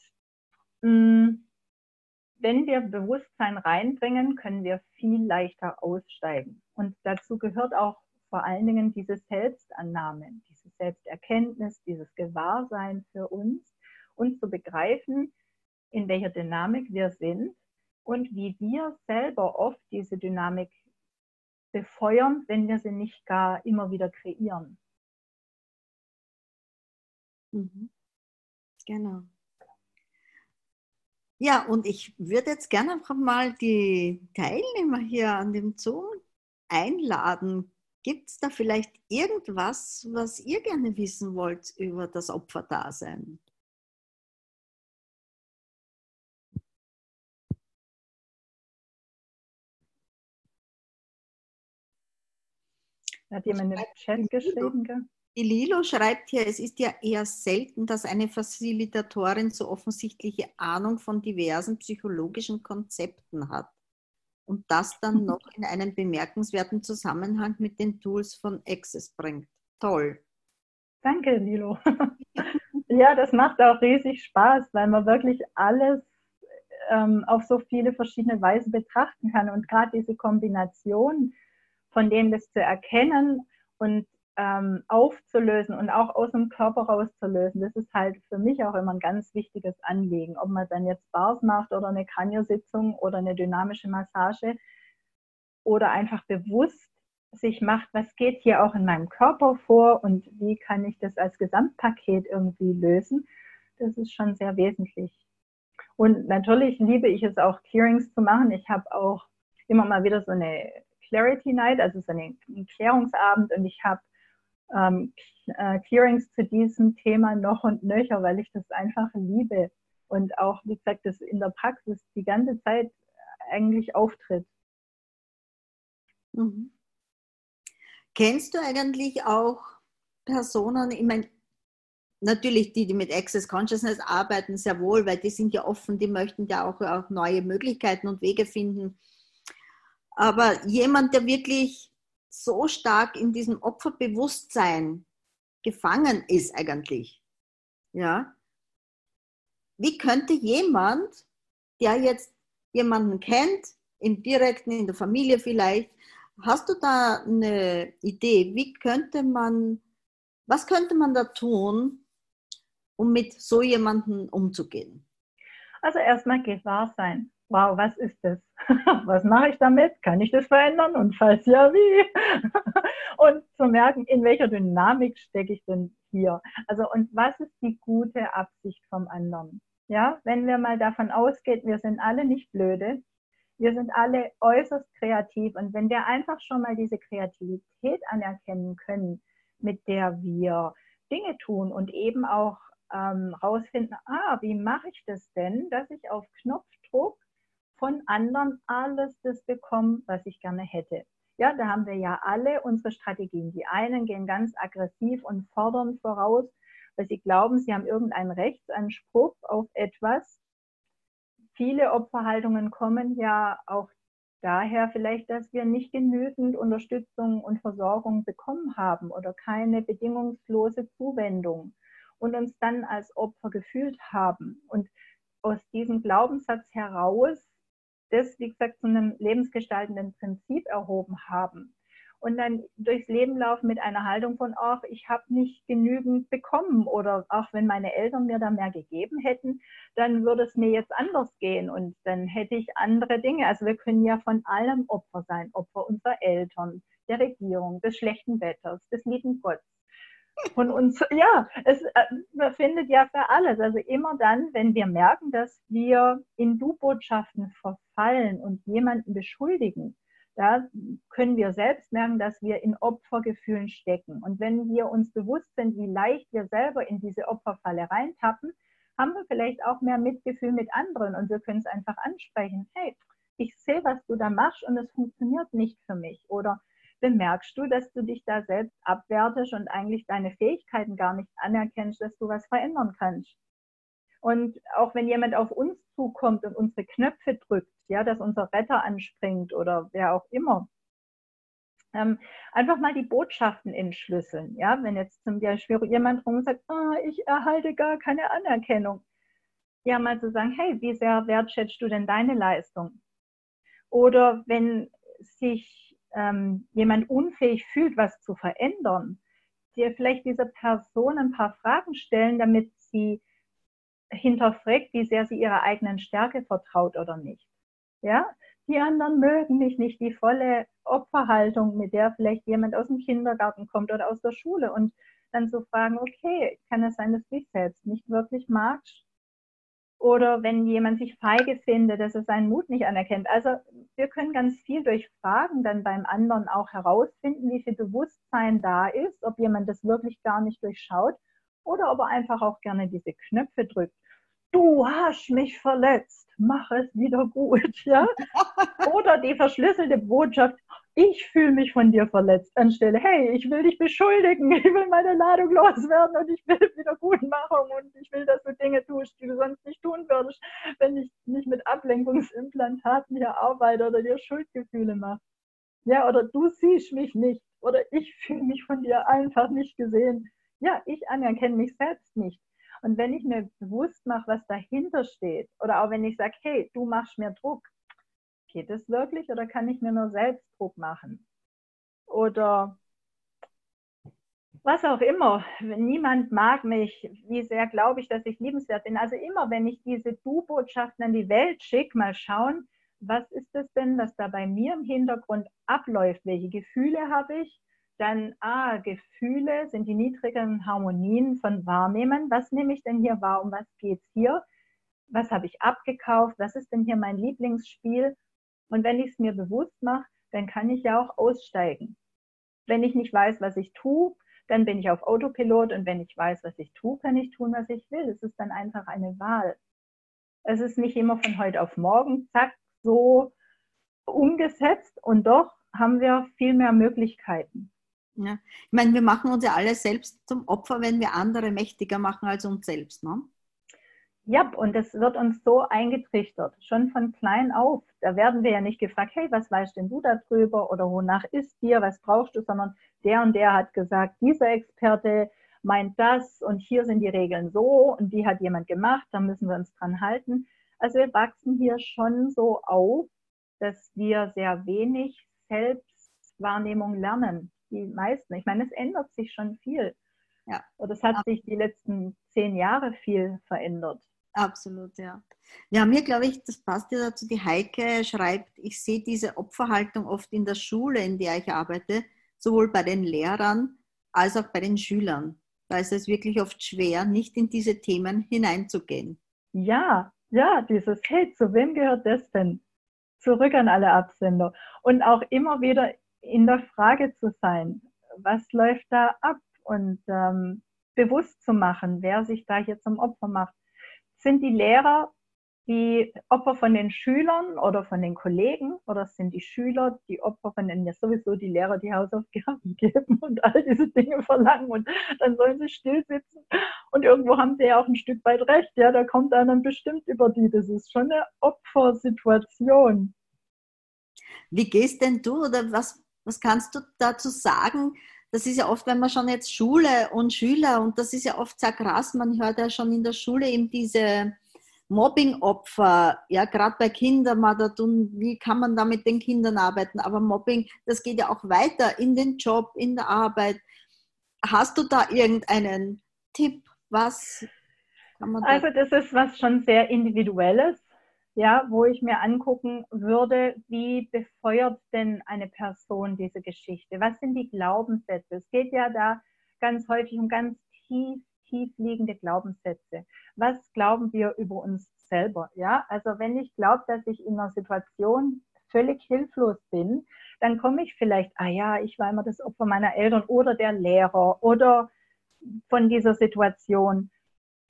mh, mm, wenn wir Bewusstsein reinbringen, können wir viel leichter aussteigen. Und dazu gehört auch vor allen Dingen diese Selbstannahme, diese Selbsterkenntnis, dieses Gewahrsein für uns und zu begreifen, in welcher Dynamik wir sind und wie wir selber oft diese Dynamik befeuern, wenn wir sie nicht gar immer wieder kreieren. Mhm. Genau. Ja, und ich würde jetzt gerne einfach mal die Teilnehmer hier an dem Zoom einladen. Gibt es da vielleicht irgendwas, was ihr gerne wissen wollt über das Opferdasein? Hat jemand im Chat geschrieben? Die Lilo schreibt hier, es ist ja eher selten, dass eine Facilitatorin so offensichtliche Ahnung von diversen psychologischen Konzepten hat und das dann noch in einen bemerkenswerten Zusammenhang mit den Tools von Access bringt. Toll. Danke, Lilo. ja, das macht auch riesig Spaß, weil man wirklich alles ähm, auf so viele verschiedene Weisen betrachten kann. Und gerade diese Kombination von dem das zu erkennen und ähm, aufzulösen und auch aus dem Körper rauszulösen, das ist halt für mich auch immer ein ganz wichtiges Anliegen. Ob man dann jetzt Bars macht oder eine Kranio-Sitzung oder eine dynamische Massage oder einfach bewusst sich macht, was geht hier auch in meinem Körper vor und wie kann ich das als Gesamtpaket irgendwie lösen, das ist schon sehr wesentlich. Und natürlich liebe ich es auch, Clearings zu machen. Ich habe auch immer mal wieder so eine Clarity Night, also so einen Klärungsabend und ich habe ähm, äh, Clearings zu diesem Thema noch und nöcher, weil ich das einfach liebe und auch, wie gesagt, das in der Praxis die ganze Zeit eigentlich auftritt. Mhm. Kennst du eigentlich auch Personen, ich meine, natürlich die, die mit Access Consciousness arbeiten, sehr wohl, weil die sind ja offen, die möchten ja auch, auch neue Möglichkeiten und Wege finden. Aber jemand, der wirklich so stark in diesem Opferbewusstsein gefangen ist eigentlich, ja, wie könnte jemand, der jetzt jemanden kennt, im direkten, in der Familie vielleicht, hast du da eine Idee, wie könnte man, was könnte man da tun, um mit so jemandem umzugehen? Also erstmal gewahr sein. Wow, was ist das? Was mache ich damit? Kann ich das verändern? Und falls ja, wie? Und zu merken, in welcher Dynamik stecke ich denn hier? Also, und was ist die gute Absicht vom anderen? Ja, wenn wir mal davon ausgehen, wir sind alle nicht blöde, wir sind alle äußerst kreativ und wenn wir einfach schon mal diese Kreativität anerkennen können, mit der wir Dinge tun und eben auch ähm, rausfinden, ah, wie mache ich das denn, dass ich auf Knopfdruck von anderen alles das bekomme, was ich gerne hätte. Ja, da haben wir ja alle unsere Strategien. Die einen gehen ganz aggressiv und fordern voraus, weil sie glauben, sie haben irgendeinen Rechtsanspruch auf etwas. Viele Opferhaltungen kommen ja auch daher vielleicht, dass wir nicht genügend Unterstützung und Versorgung bekommen haben oder keine bedingungslose Zuwendung und uns dann als Opfer gefühlt haben. Und aus diesem Glaubenssatz heraus das, wie gesagt, zu einem lebensgestaltenden Prinzip erhoben haben und dann durchs Leben laufen mit einer Haltung von, ach, ich habe nicht genügend bekommen oder auch wenn meine Eltern mir da mehr gegeben hätten, dann würde es mir jetzt anders gehen und dann hätte ich andere Dinge. Also wir können ja von allem Opfer sein, Opfer unserer Eltern, der Regierung, des schlechten Wetters, des lieben Gottes. Von uns, ja, es äh, findet ja für alles. Also immer dann, wenn wir merken, dass wir in Du-Botschaften verfallen und jemanden beschuldigen, da können wir selbst merken, dass wir in Opfergefühlen stecken. Und wenn wir uns bewusst sind, wie leicht wir selber in diese Opferfalle reintappen, haben wir vielleicht auch mehr Mitgefühl mit anderen und wir können es einfach ansprechen. Hey, ich sehe, was du da machst und es funktioniert nicht für mich. Oder bemerkst du, dass du dich da selbst abwertest und eigentlich deine Fähigkeiten gar nicht anerkennst, dass du was verändern kannst. Und auch wenn jemand auf uns zukommt und unsere Knöpfe drückt, ja, dass unser Retter anspringt oder wer auch immer, ähm, einfach mal die Botschaften entschlüsseln. Ja, wenn jetzt zum Beispiel jemand rum sagt, oh, ich erhalte gar keine Anerkennung, ja, mal zu sagen, hey, wie sehr wertschätzt du denn deine Leistung? Oder wenn sich ähm, jemand unfähig fühlt, was zu verändern, dir vielleicht dieser Person ein paar Fragen stellen, damit sie hinterfragt, wie sehr sie ihrer eigenen Stärke vertraut oder nicht. Ja, die anderen mögen mich nicht, die volle Opferhaltung, mit der vielleicht jemand aus dem Kindergarten kommt oder aus der Schule und dann zu so fragen, okay, kann es sein, dass du dich selbst nicht wirklich magst? Oder wenn jemand sich feige findet, dass er seinen Mut nicht anerkennt. Also wir können ganz viel durch Fragen dann beim anderen auch herausfinden, wie viel Bewusstsein da ist, ob jemand das wirklich gar nicht durchschaut oder ob er einfach auch gerne diese Knöpfe drückt du hast mich verletzt, mach es wieder gut, ja? Oder die verschlüsselte Botschaft, ich fühle mich von dir verletzt, anstelle, hey, ich will dich beschuldigen, ich will meine Ladung loswerden und ich will Wiedergutmachung und ich will, dass du Dinge tust, die du sonst nicht tun würdest, wenn ich nicht mit Ablenkungsimplantaten hier arbeite oder dir Schuldgefühle mache. Ja, oder du siehst mich nicht oder ich fühle mich von dir einfach nicht gesehen. Ja, ich anerkenne mich selbst nicht. Und wenn ich mir bewusst mache, was dahinter steht, oder auch wenn ich sage, hey, du machst mir Druck, geht es wirklich oder kann ich mir nur selbst Druck machen? Oder was auch immer. Niemand mag mich. Wie sehr glaube ich, dass ich liebenswert bin? Also immer, wenn ich diese Du-Botschaften an die Welt schicke, mal schauen, was ist es denn, was da bei mir im Hintergrund abläuft? Welche Gefühle habe ich? Dann, ah, Gefühle sind die niedrigen Harmonien von Wahrnehmen. Was nehme ich denn hier wahr? Um was geht es hier? was habe ich abgekauft, was ist denn hier mein Lieblingsspiel. Und wenn ich es mir bewusst mache, dann kann ich ja auch aussteigen. Wenn ich nicht weiß, was ich tue, dann bin ich auf Autopilot und wenn ich weiß, was ich tue, kann ich tun, was ich will. Es ist dann einfach eine Wahl. Es ist nicht immer von heute auf morgen, zack, so umgesetzt und doch haben wir viel mehr Möglichkeiten. Ja. Ich meine, wir machen uns ja alle selbst zum Opfer, wenn wir andere mächtiger machen als uns selbst. Ne? Ja, und das wird uns so eingetrichtert, schon von klein auf. Da werden wir ja nicht gefragt, hey, was weißt denn du darüber oder wonach ist dir, was brauchst du, sondern der und der hat gesagt, dieser Experte meint das und hier sind die Regeln so und die hat jemand gemacht, da müssen wir uns dran halten. Also wir wachsen hier schon so auf, dass wir sehr wenig Selbstwahrnehmung lernen. Die meisten. Ich meine, es ändert sich schon viel. Ja. Oder es hat sich die letzten zehn Jahre viel verändert. Absolut, ja. Haben hier, glaube ich, das passt ja dazu, die Heike schreibt, ich sehe diese Opferhaltung oft in der Schule, in der ich arbeite, sowohl bei den Lehrern als auch bei den Schülern. Da ist es wirklich oft schwer, nicht in diese Themen hineinzugehen. Ja, ja, dieses, hey, zu wem gehört das denn? Zurück an alle Absender. Und auch immer wieder in der Frage zu sein, was läuft da ab? Und ähm, bewusst zu machen, wer sich da hier zum Opfer macht. Sind die Lehrer die Opfer von den Schülern oder von den Kollegen oder sind die Schüler die Opfer von den ja sowieso die Lehrer, die Hausaufgaben geben und all diese Dinge verlangen und dann sollen sie still sitzen und irgendwo haben sie ja auch ein Stück weit recht, ja, da kommt einer bestimmt über die, das ist schon eine Opfersituation. Wie gehst denn du oder was, was kannst du dazu sagen? Das ist ja oft, wenn man schon jetzt Schule und Schüler und das ist ja oft sehr krass, man hört ja schon in der Schule eben diese Mobbing-Opfer, ja, gerade bei Kindern mal da tun, wie kann man da mit den Kindern arbeiten? Aber Mobbing, das geht ja auch weiter in den Job, in der Arbeit. Hast du da irgendeinen Tipp? Was kann man da Also, das ist was schon sehr Individuelles, ja, wo ich mir angucken würde, wie befeuert denn eine Person diese Geschichte? Was sind die Glaubenssätze? Es geht ja da ganz häufig um ganz tief tief liegende Glaubenssätze. Was glauben wir über uns selber? Ja, also wenn ich glaube, dass ich in einer Situation völlig hilflos bin, dann komme ich vielleicht, ah ja, ich war immer das Opfer meiner Eltern oder der Lehrer oder von dieser Situation.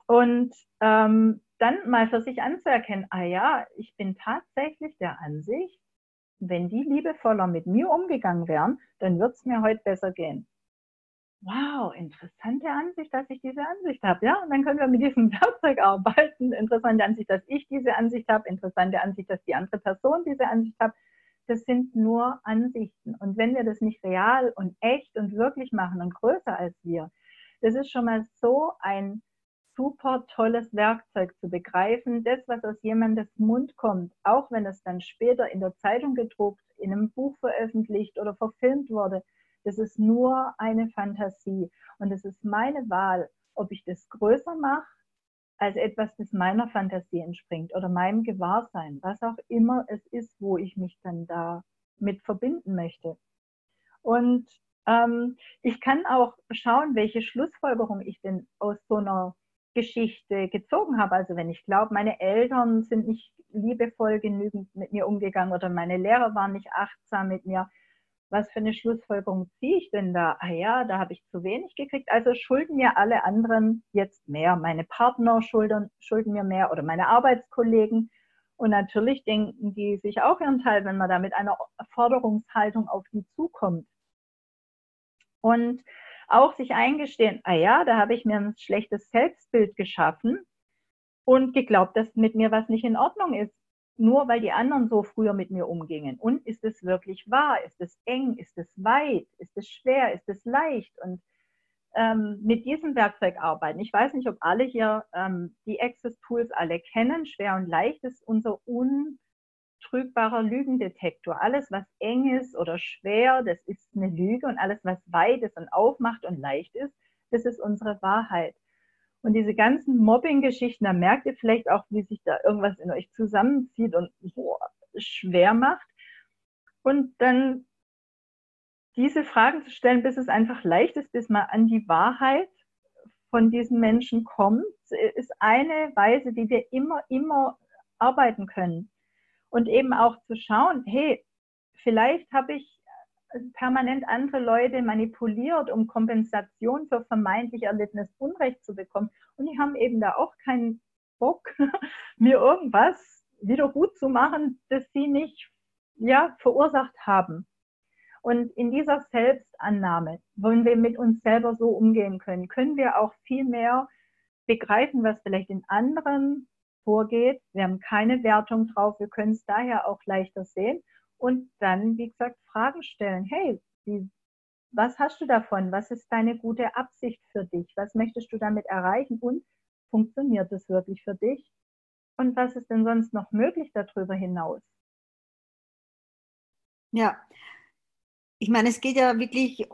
Und ähm, dann mal für sich anzuerkennen, ah ja, ich bin tatsächlich der Ansicht, wenn die liebevoller mit mir umgegangen wären, dann wird es mir heute besser gehen wow, interessante Ansicht, dass ich diese Ansicht habe. Ja, und dann können wir mit diesem Werkzeug arbeiten. Interessante Ansicht, dass ich diese Ansicht habe. Interessante Ansicht, dass die andere Person diese Ansicht hat. Das sind nur Ansichten. Und wenn wir das nicht real und echt und wirklich machen und größer als wir, das ist schon mal so ein super tolles Werkzeug zu begreifen. Das, was aus jemandes Mund kommt, auch wenn es dann später in der Zeitung gedruckt, in einem Buch veröffentlicht oder verfilmt wurde, das ist nur eine Fantasie. Und es ist meine Wahl, ob ich das größer mache als etwas, das meiner Fantasie entspringt oder meinem Gewahrsein, was auch immer es ist, wo ich mich dann da mit verbinden möchte. Und ähm, ich kann auch schauen, welche Schlussfolgerung ich denn aus so einer Geschichte gezogen habe. Also wenn ich glaube, meine Eltern sind nicht liebevoll genügend mit mir umgegangen oder meine Lehrer waren nicht achtsam mit mir, was für eine Schlussfolgerung ziehe ich denn da? Ah ja, da habe ich zu wenig gekriegt. Also schulden mir alle anderen jetzt mehr. Meine Partner schulden, schulden mir mehr oder meine Arbeitskollegen. Und natürlich denken die sich auch ihren Teil, wenn man da mit einer Forderungshaltung auf die zukommt. Und auch sich eingestehen, ah ja, da habe ich mir ein schlechtes Selbstbild geschaffen und geglaubt, dass mit mir was nicht in Ordnung ist nur weil die anderen so früher mit mir umgingen. Und ist es wirklich wahr? Ist es eng? Ist es weit? Ist es schwer? Ist es leicht? Und ähm, mit diesem Werkzeug arbeiten. Ich weiß nicht, ob alle hier ähm, die Access Tools alle kennen. Schwer und leicht ist unser untrügbarer Lügendetektor. Alles, was eng ist oder schwer, das ist eine Lüge. Und alles, was weit ist und aufmacht und leicht ist, das ist unsere Wahrheit. Und diese ganzen Mobbing-Geschichten, da merkt ihr vielleicht auch, wie sich da irgendwas in euch zusammenzieht und boah, schwer macht. Und dann diese Fragen zu stellen, bis es einfach leicht ist, bis man an die Wahrheit von diesen Menschen kommt, ist eine Weise, die wir immer, immer arbeiten können. Und eben auch zu schauen, hey, vielleicht habe ich permanent andere Leute manipuliert, um Kompensation für vermeintlich erlittenes Unrecht zu bekommen. Und die haben eben da auch keinen Bock, mir irgendwas wieder gut zu machen, das sie nicht ja, verursacht haben. Und in dieser Selbstannahme, wenn wir mit uns selber so umgehen können, können wir auch viel mehr begreifen, was vielleicht in anderen vorgeht. Wir haben keine Wertung drauf, wir können es daher auch leichter sehen und dann, wie gesagt, Fragen stellen. Hey, wie, was hast du davon? Was ist deine gute Absicht für dich? Was möchtest du damit erreichen? Und funktioniert es wirklich für dich? Und was ist denn sonst noch möglich darüber hinaus? Ja, ich meine, es geht ja wirklich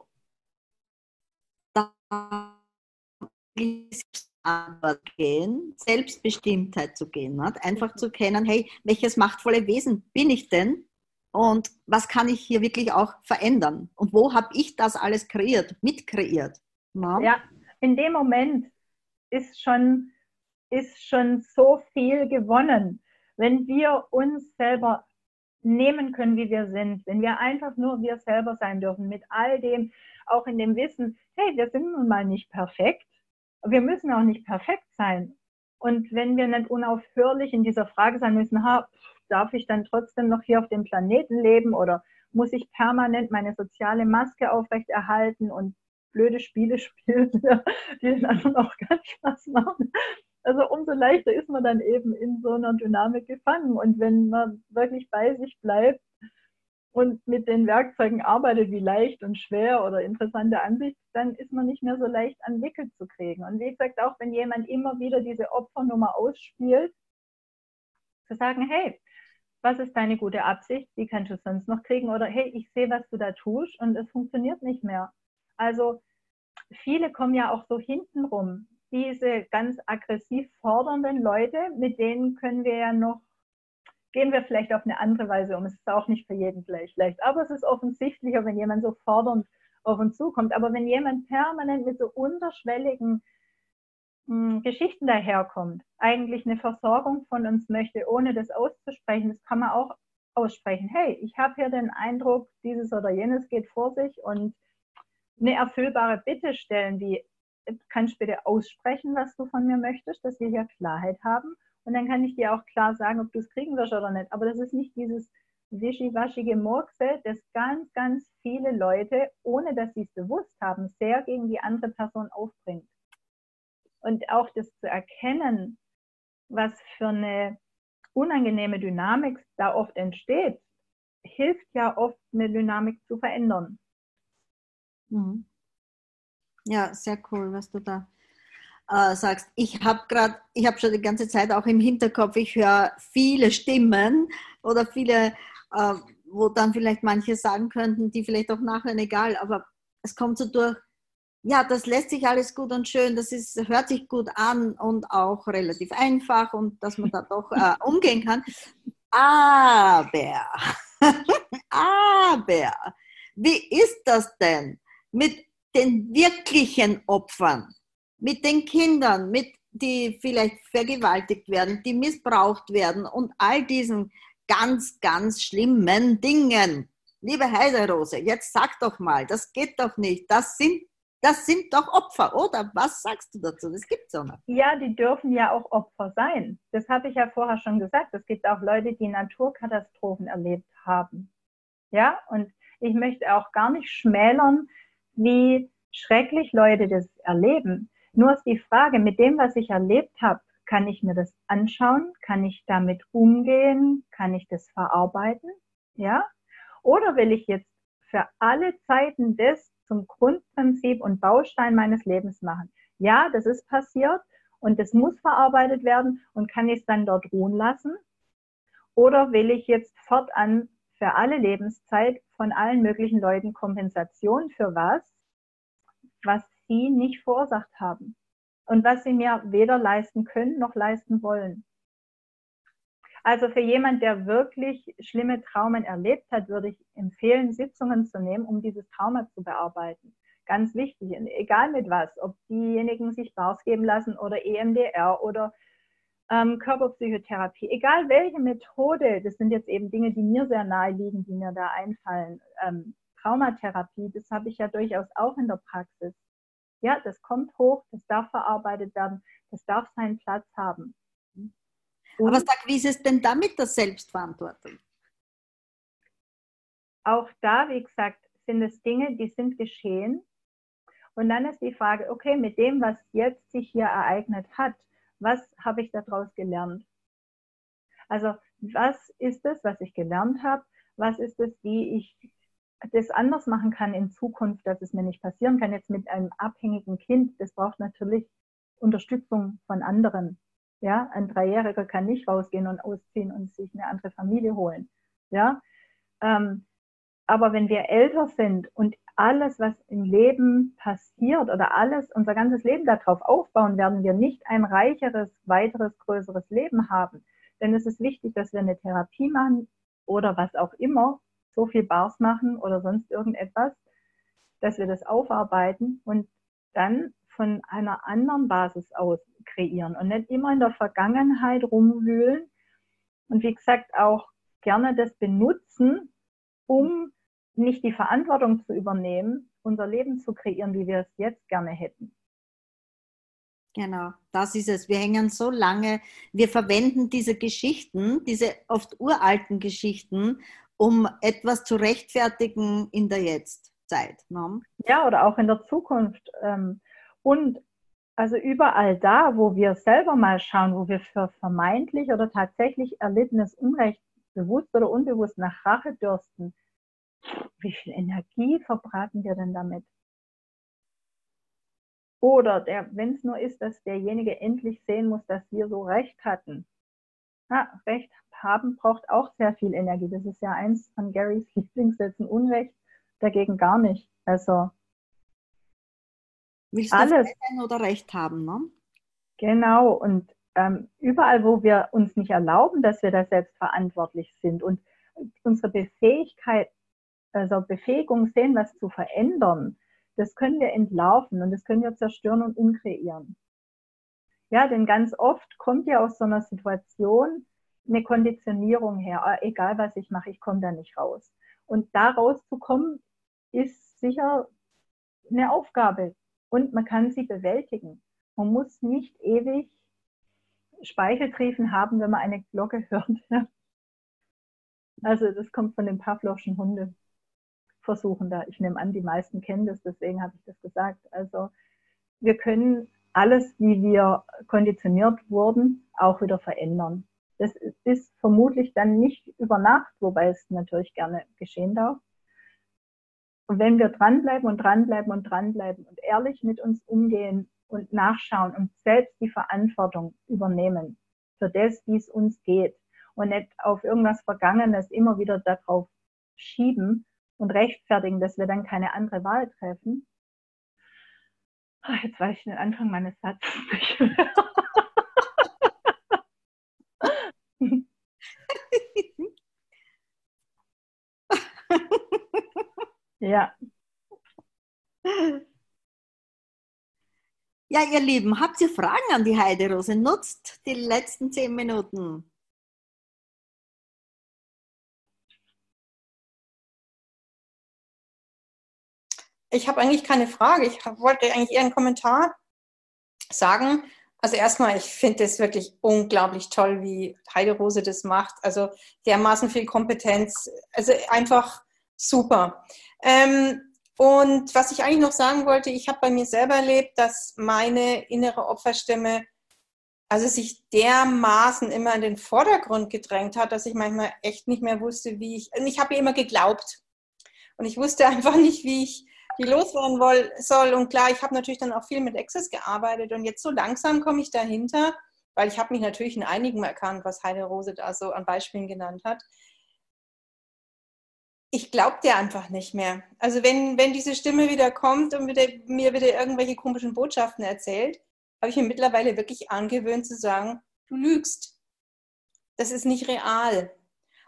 gehen, Selbstbestimmtheit zu gehen, nicht? einfach zu kennen, hey, welches machtvolle Wesen bin ich denn? und was kann ich hier wirklich auch verändern und wo habe ich das alles kreiert, mitkreiert. Ja? ja, in dem Moment ist schon, ist schon so viel gewonnen, wenn wir uns selber nehmen können, wie wir sind, wenn wir einfach nur wir selber sein dürfen, mit all dem, auch in dem Wissen, hey, wir sind nun mal nicht perfekt, wir müssen auch nicht perfekt sein. Und wenn wir nicht unaufhörlich in dieser Frage sein müssen, ha, darf ich dann trotzdem noch hier auf dem Planeten leben oder muss ich permanent meine soziale Maske aufrechterhalten und blöde Spiele spielen, die den anderen auch keinen Spaß machen. Also umso leichter ist man dann eben in so einer Dynamik gefangen. Und wenn man wirklich bei sich bleibt und mit den Werkzeugen arbeitet, wie leicht und schwer oder interessante Ansicht, dann ist man nicht mehr so leicht an Wickel zu kriegen. Und wie gesagt, auch wenn jemand immer wieder diese Opfernummer ausspielt, zu sagen, hey, was ist deine gute Absicht, wie kannst du sonst noch kriegen oder hey, ich sehe, was du da tust und es funktioniert nicht mehr. Also viele kommen ja auch so hintenrum. Diese ganz aggressiv fordernden Leute, mit denen können wir ja noch, gehen wir vielleicht auf eine andere Weise um. Es ist auch nicht für jeden gleich leicht, aber es ist offensichtlicher, wenn jemand so fordernd auf uns zukommt. Aber wenn jemand permanent mit so unterschwelligen hm, Geschichten daherkommt, eigentlich eine Versorgung von uns möchte, ohne das auszusprechen, das kann man auch aussprechen. Hey, ich habe hier den Eindruck, dieses oder jenes geht vor sich und eine erfüllbare Bitte stellen, wie kannst du bitte aussprechen, was du von mir möchtest, dass wir hier Klarheit haben. Und dann kann ich dir auch klar sagen, ob du es kriegen wirst oder nicht. Aber das ist nicht dieses wischiwaschige Murksel, das ganz, ganz viele Leute, ohne dass sie es bewusst haben, sehr gegen die andere Person aufbringt. Und auch das zu erkennen, was für eine unangenehme Dynamik da oft entsteht, hilft ja oft, eine Dynamik zu verändern. Mhm. Ja, sehr cool, was du da äh, sagst. Ich habe gerade, ich habe schon die ganze Zeit auch im Hinterkopf, ich höre viele Stimmen oder viele, äh, wo dann vielleicht manche sagen könnten, die vielleicht auch nachher egal, aber es kommt so durch, ja, das lässt sich alles gut und schön, das ist, hört sich gut an und auch relativ einfach und dass man da doch äh, umgehen kann. Aber, aber, wie ist das denn mit den wirklichen Opfern, mit den Kindern, mit die vielleicht vergewaltigt werden, die missbraucht werden und all diesen ganz, ganz schlimmen Dingen. Liebe Heiderose, jetzt sag doch mal, das geht doch nicht. Das sind das sind doch Opfer, oder? Was sagst du dazu? Das gibt es auch noch. Ja, die dürfen ja auch Opfer sein. Das habe ich ja vorher schon gesagt. Es gibt auch Leute, die Naturkatastrophen erlebt haben. Ja, und ich möchte auch gar nicht schmälern, wie schrecklich Leute das erleben. Nur ist die Frage, mit dem, was ich erlebt habe, kann ich mir das anschauen? Kann ich damit umgehen? Kann ich das verarbeiten? Ja? Oder will ich jetzt für alle Zeiten das zum Grundprinzip und Baustein meines Lebens machen. Ja, das ist passiert und das muss verarbeitet werden und kann ich es dann dort ruhen lassen? Oder will ich jetzt fortan für alle Lebenszeit von allen möglichen Leuten Kompensation für was, was sie nicht verursacht haben und was sie mir weder leisten können noch leisten wollen? Also für jemand, der wirklich schlimme Traumen erlebt hat, würde ich empfehlen, Sitzungen zu nehmen, um dieses Trauma zu bearbeiten. ganz wichtig, egal mit was, ob diejenigen sich Bars geben lassen oder EMDR oder ähm, Körperpsychotherapie, egal welche Methode, das sind jetzt eben Dinge, die mir sehr nahe liegen, die mir da einfallen. Ähm, Traumatherapie, das habe ich ja durchaus auch in der Praxis. Ja, das kommt hoch, das darf verarbeitet werden, das darf seinen Platz haben. Und Aber sag, wie ist es denn damit der Selbstverantwortung? Auch da, wie gesagt, sind es Dinge, die sind geschehen. Und dann ist die Frage, okay, mit dem, was jetzt sich hier ereignet hat, was habe ich daraus gelernt? Also was ist es, was ich gelernt habe? Was ist es, wie ich das anders machen kann in Zukunft, dass es mir nicht passieren kann? Jetzt mit einem abhängigen Kind, das braucht natürlich Unterstützung von anderen. Ja, ein Dreijähriger kann nicht rausgehen und ausziehen und sich eine andere Familie holen. Ja, ähm, aber wenn wir älter sind und alles, was im Leben passiert oder alles, unser ganzes Leben darauf aufbauen, werden wir nicht ein reicheres, weiteres, größeres Leben haben. Denn es ist wichtig, dass wir eine Therapie machen oder was auch immer, so viel Bars machen oder sonst irgendetwas, dass wir das aufarbeiten und dann von einer anderen Basis aus kreieren und nicht immer in der Vergangenheit rumwühlen und wie gesagt auch gerne das benutzen, um nicht die Verantwortung zu übernehmen, unser Leben zu kreieren, wie wir es jetzt gerne hätten. Genau, das ist es. Wir hängen so lange, wir verwenden diese Geschichten, diese oft uralten Geschichten, um etwas zu rechtfertigen in der Jetztzeit. Ne? Ja, oder auch in der Zukunft. Ähm, und also überall da, wo wir selber mal schauen, wo wir für vermeintlich oder tatsächlich erlittenes Unrecht bewusst oder unbewusst nach Rache dürsten, wie viel Energie verbraten wir denn damit? Oder wenn es nur ist, dass derjenige endlich sehen muss, dass wir so recht hatten. Ja, recht haben braucht auch sehr viel Energie. Das ist ja eins von Garys Lieblingssätzen. Unrecht dagegen gar nicht. Also Willst du alles sein oder Recht haben, ne? Genau. Und ähm, überall, wo wir uns nicht erlauben, dass wir da selbst verantwortlich sind und unsere Befähigkeit also Befähigung sehen, was zu verändern, das können wir entlarven und das können wir zerstören und umkreieren. Ja, denn ganz oft kommt ja aus so einer Situation eine Konditionierung her, ah, egal was ich mache, ich komme da nicht raus. Und da rauszukommen, ist sicher eine Aufgabe und man kann sie bewältigen. Man muss nicht ewig Speicheltriefen haben, wenn man eine Glocke hört. Also das kommt von den Pavlovschen Hunde versuchen da. Ich nehme an, die meisten kennen das, deswegen habe ich das gesagt. Also wir können alles, wie wir konditioniert wurden, auch wieder verändern. Das ist vermutlich dann nicht über Nacht, wobei es natürlich gerne geschehen darf. Und wenn wir dranbleiben und dranbleiben und dranbleiben und ehrlich mit uns umgehen und nachschauen und selbst die Verantwortung übernehmen für das, wie es uns geht und nicht auf irgendwas Vergangenes immer wieder darauf schieben, und rechtfertigen, dass wir dann keine andere Wahl treffen. Ach, jetzt weiß ich den Anfang meines Satzes nicht mehr. ja. Ja, ihr Lieben, habt ihr Fragen an die Heiderose? Nutzt die letzten zehn Minuten. Ich habe eigentlich keine Frage. Ich wollte eigentlich eher einen Kommentar sagen. Also erstmal, ich finde es wirklich unglaublich toll, wie Heide Rose das macht. Also dermaßen viel Kompetenz. Also einfach super. Ähm, und was ich eigentlich noch sagen wollte, ich habe bei mir selber erlebt, dass meine innere Opferstimme also sich dermaßen immer in den Vordergrund gedrängt hat, dass ich manchmal echt nicht mehr wusste, wie ich, ich habe immer geglaubt. Und ich wusste einfach nicht, wie ich die loswerden soll. Und klar, ich habe natürlich dann auch viel mit Access gearbeitet und jetzt so langsam komme ich dahinter, weil ich habe mich natürlich in einigen erkannt, was Heide Rose da so an Beispielen genannt hat. Ich glaube dir einfach nicht mehr. Also wenn, wenn diese Stimme wieder kommt und wieder, mir wieder irgendwelche komischen Botschaften erzählt, habe ich mir mittlerweile wirklich angewöhnt zu sagen, du lügst. Das ist nicht real.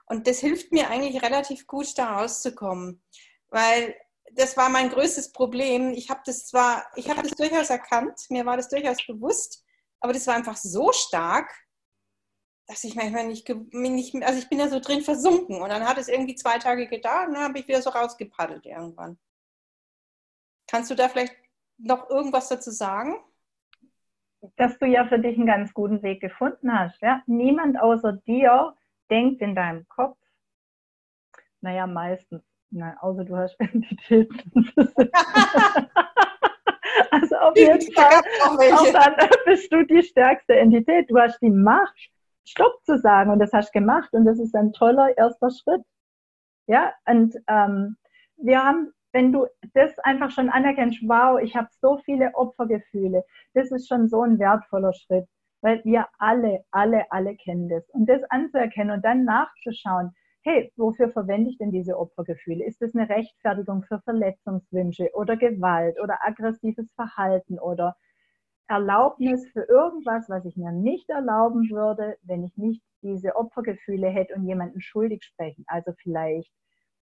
Und das hilft mir eigentlich relativ gut, da rauszukommen. Weil das war mein größtes Problem. Ich habe das zwar, ich habe das durchaus erkannt, mir war das durchaus bewusst, aber das war einfach so stark, dass ich manchmal nicht, nicht also ich bin da so drin versunken und dann hat es irgendwie zwei Tage gedauert und dann habe ich wieder so rausgepaddelt irgendwann. Kannst du da vielleicht noch irgendwas dazu sagen? Dass du ja für dich einen ganz guten Weg gefunden hast. Ja? Niemand außer dir denkt in deinem Kopf, naja, meistens, na, außer du hast Entitäten. also auf jeden Fall, auch dann bist du die stärkste Entität. Du hast die Macht, Stopp zu sagen und das hast du gemacht und das ist ein toller erster Schritt. Ja, und ähm, wir haben, wenn du das einfach schon anerkennst, wow, ich habe so viele Opfergefühle, das ist schon so ein wertvoller Schritt, weil wir alle, alle, alle kennen das. Und das anzuerkennen und dann nachzuschauen, hey, wofür verwende ich denn diese Opfergefühle? Ist das eine Rechtfertigung für Verletzungswünsche oder Gewalt oder aggressives Verhalten oder Erlaubnis für irgendwas, was ich mir nicht erlauben würde, wenn ich nicht diese Opfergefühle hätte und jemanden schuldig sprechen. Also vielleicht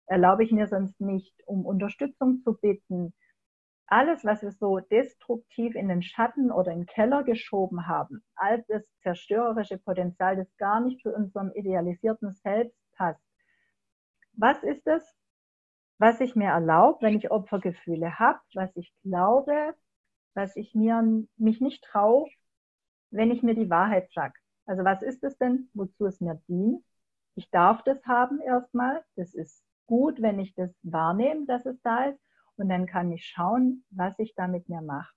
erlaube ich mir sonst nicht, um Unterstützung zu bitten. Alles, was wir so destruktiv in den Schatten oder im Keller geschoben haben, all das zerstörerische Potenzial, das gar nicht zu unserem idealisierten Selbst passt. Was ist es, was ich mir erlaube, wenn ich Opfergefühle habe, was ich glaube, was ich mir, mich nicht traue, wenn ich mir die Wahrheit sage. Also was ist es denn, wozu es mir dient? Ich darf das haben erstmal. Das ist gut, wenn ich das wahrnehme, dass es da ist. Und dann kann ich schauen, was ich da mit mir mache.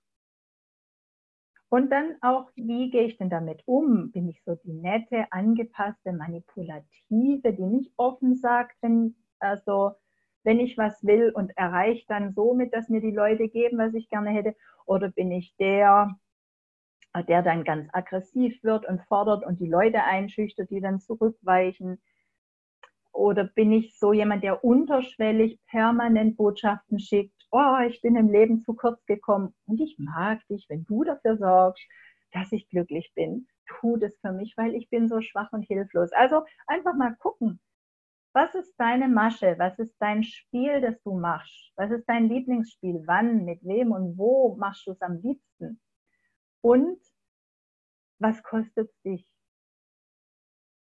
Und dann auch, wie gehe ich denn damit um? Bin ich so die nette, angepasste, manipulative, die nicht offen sagt, wenn, also, wenn ich was will und erreiche dann somit, dass mir die Leute geben, was ich gerne hätte? Oder bin ich der, der dann ganz aggressiv wird und fordert und die Leute einschüchtert, die dann zurückweichen? Oder bin ich so jemand, der unterschwellig permanent Botschaften schickt? Oh, ich bin im Leben zu kurz gekommen und ich mag dich, wenn du dafür sorgst, dass ich glücklich bin. Tu das für mich, weil ich bin so schwach und hilflos. Also einfach mal gucken, was ist deine Masche? Was ist dein Spiel, das du machst? Was ist dein Lieblingsspiel? Wann, mit wem und wo machst du es am liebsten? Und was kostet es dich?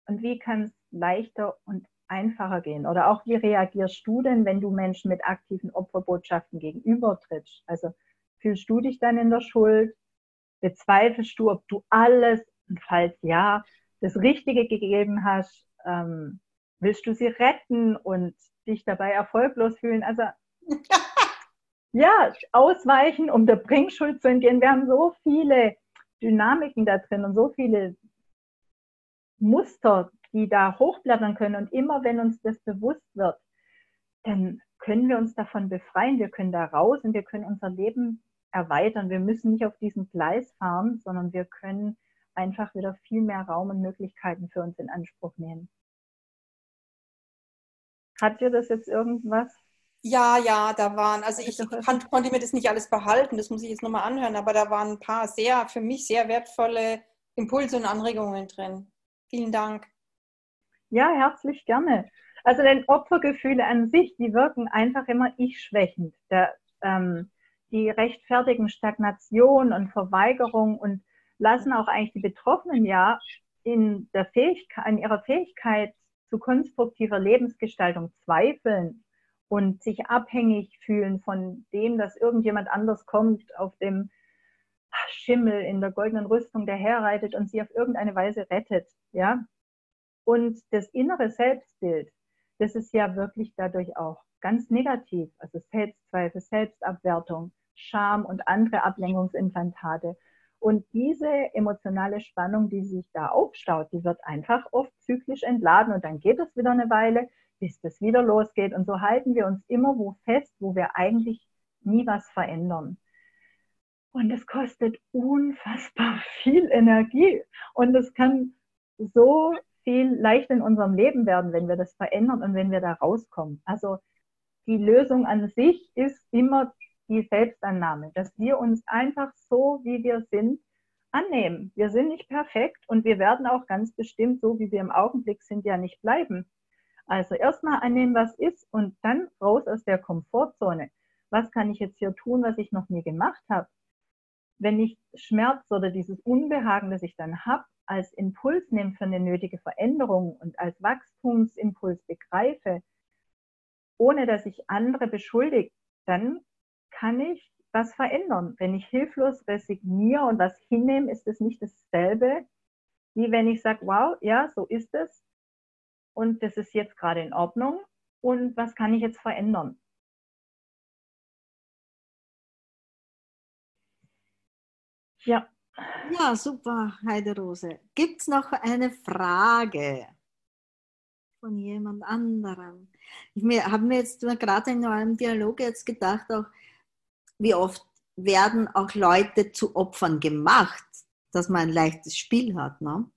Und wie kann es leichter und einfacher gehen? Oder auch wie reagierst du denn, wenn du Menschen mit aktiven Opferbotschaften gegenübertrittst? Also fühlst du dich dann in der Schuld? Bezweifelst du, ob du alles, und falls ja, das Richtige gegeben hast? Ähm, willst du sie retten und dich dabei erfolglos fühlen? Also ja, ausweichen, um der Bringschuld zu entgehen. Wir haben so viele Dynamiken da drin und so viele Muster, die da hochblättern können. Und immer wenn uns das bewusst wird, dann können wir uns davon befreien. Wir können da raus und wir können unser Leben erweitern. Wir müssen nicht auf diesem Gleis fahren, sondern wir können einfach wieder viel mehr Raum und Möglichkeiten für uns in Anspruch nehmen. Hat dir das jetzt irgendwas? Ja, ja, da waren, also ich kann, konnte mir das nicht alles behalten, das muss ich jetzt nochmal anhören, aber da waren ein paar sehr, für mich sehr wertvolle Impulse und Anregungen drin. Vielen Dank. Ja, herzlich gerne. Also denn Opfergefühle an sich, die wirken einfach immer ich-schwächend. Ähm, die rechtfertigen Stagnation und Verweigerung und lassen auch eigentlich die Betroffenen ja in, der Fähigkeit, in ihrer Fähigkeit zu konstruktiver Lebensgestaltung zweifeln und sich abhängig fühlen von dem, dass irgendjemand anders kommt auf dem Schimmel in der goldenen Rüstung, der herreitet und sie auf irgendeine Weise rettet, ja. Und das innere Selbstbild, das ist ja wirklich dadurch auch ganz negativ, also Selbstzweifel, Selbstabwertung, Scham und andere Ablenkungsimplantate. Und diese emotionale Spannung, die sich da aufstaut, die wird einfach oft zyklisch entladen und dann geht es wieder eine Weile, bis das wieder losgeht. Und so halten wir uns immer wo fest, wo wir eigentlich nie was verändern. Und es kostet unfassbar viel Energie. Und es kann so viel leicht in unserem Leben werden, wenn wir das verändern und wenn wir da rauskommen. Also die Lösung an sich ist immer die Selbstannahme, dass wir uns einfach so, wie wir sind, annehmen. Wir sind nicht perfekt und wir werden auch ganz bestimmt so, wie wir im Augenblick sind, ja nicht bleiben. Also erstmal annehmen, was ist und dann raus aus der Komfortzone. was kann ich jetzt hier tun, was ich noch nie gemacht habe. Wenn ich Schmerz oder dieses Unbehagen, das ich dann habe, als Impuls nehme für eine nötige Veränderung und als Wachstumsimpuls begreife, ohne dass ich andere beschuldige, dann kann ich was verändern. Wenn ich hilflos resigniere und was hinnehme, ist es nicht dasselbe, wie wenn ich sage, wow, ja, so ist es und das ist jetzt gerade in Ordnung und was kann ich jetzt verändern? Ja. Ja, super, Heiderose. Gibt es noch eine Frage von jemand anderem? Ich habe mir jetzt gerade in eurem Dialog jetzt gedacht, auch wie oft werden auch Leute zu Opfern gemacht, dass man ein leichtes Spiel hat. Ne?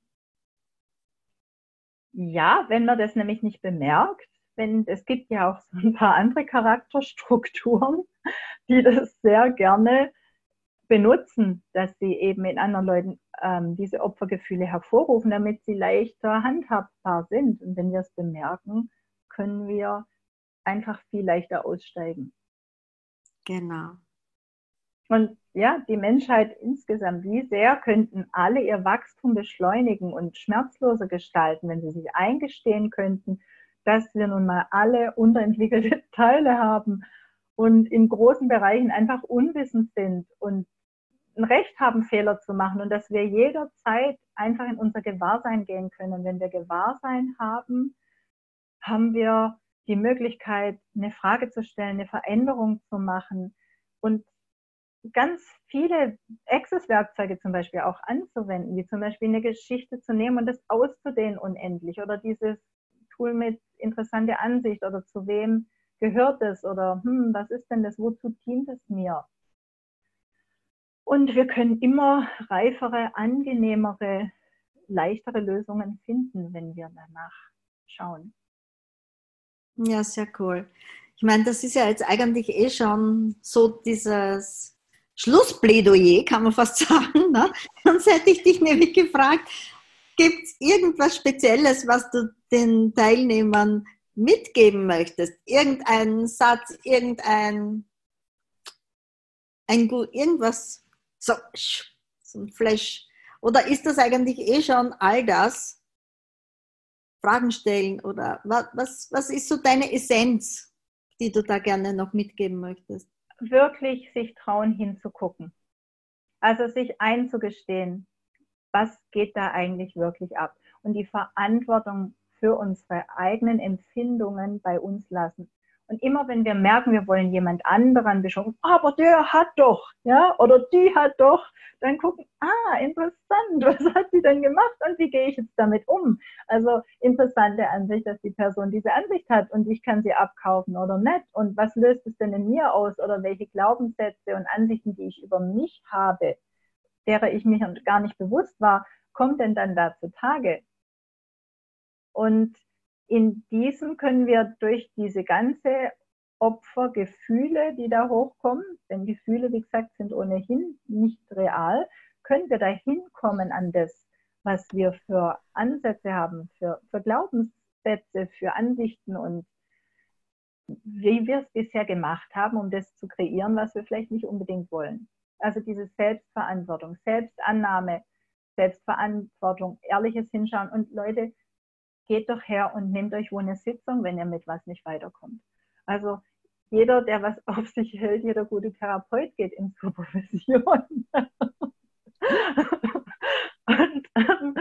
Ja, wenn man das nämlich nicht bemerkt, wenn es gibt ja auch so ein paar andere Charakterstrukturen, die das sehr gerne benutzen, dass sie eben in anderen Leuten ähm, diese Opfergefühle hervorrufen, damit sie leichter handhabbar sind. Und wenn wir es bemerken, können wir einfach viel leichter aussteigen. Genau. Und ja, die Menschheit insgesamt, wie sehr könnten alle ihr Wachstum beschleunigen und schmerzloser gestalten, wenn sie sich eingestehen könnten, dass wir nun mal alle unterentwickelte Teile haben und in großen Bereichen einfach unwissend sind und ein Recht haben, Fehler zu machen und dass wir jederzeit einfach in unser Gewahrsein gehen können. Wenn wir Gewahrsein haben, haben wir die Möglichkeit, eine Frage zu stellen, eine Veränderung zu machen und ganz viele Access-Werkzeuge zum Beispiel auch anzuwenden, wie zum Beispiel eine Geschichte zu nehmen und das auszudehnen unendlich oder dieses Tool mit interessante Ansicht oder zu wem gehört es oder hm, was ist denn das, wozu dient es mir? Und wir können immer reifere, angenehmere, leichtere Lösungen finden, wenn wir danach schauen. Ja, sehr cool. Ich meine, das ist ja jetzt eigentlich eh schon so dieses Schlussplädoyer, kann man fast sagen. Ne? Sonst hätte ich dich nämlich gefragt, gibt es irgendwas Spezielles, was du den Teilnehmern mitgeben möchtest? Irgendein Satz, irgendein ein, irgendwas, so, so ein Flash. Oder ist das eigentlich eh schon all das? Fragen stellen oder was, was, ist so deine Essenz, die du da gerne noch mitgeben möchtest? wirklich sich trauen hinzugucken. Also sich einzugestehen, was geht da eigentlich wirklich ab und die Verantwortung für unsere eigenen Empfindungen bei uns lassen. Und immer wenn wir merken, wir wollen jemand anderen beschuldigen, aber der hat doch, ja, oder die hat doch, dann gucken, ah, interessant, was hat sie denn gemacht und wie gehe ich jetzt damit um? Also interessante Ansicht, dass die Person diese Ansicht hat und ich kann sie abkaufen oder nicht. Und was löst es denn in mir aus oder welche Glaubenssätze und Ansichten, die ich über mich habe, derer ich mich gar nicht bewusst war, kommt denn dann da zutage? Und in diesem können wir durch diese ganze Opfergefühle, die da hochkommen, denn Gefühle, wie gesagt, sind ohnehin nicht real, können wir da hinkommen an das, was wir für Ansätze haben, für, für Glaubenssätze, für Ansichten und wie wir es bisher gemacht haben, um das zu kreieren, was wir vielleicht nicht unbedingt wollen. Also diese Selbstverantwortung, Selbstannahme, Selbstverantwortung, ehrliches Hinschauen und Leute, geht doch her und nehmt euch wohl eine Sitzung, wenn ihr mit was nicht weiterkommt. Also jeder, der was auf sich hält, jeder gute Therapeut geht in Supervision. und ähm,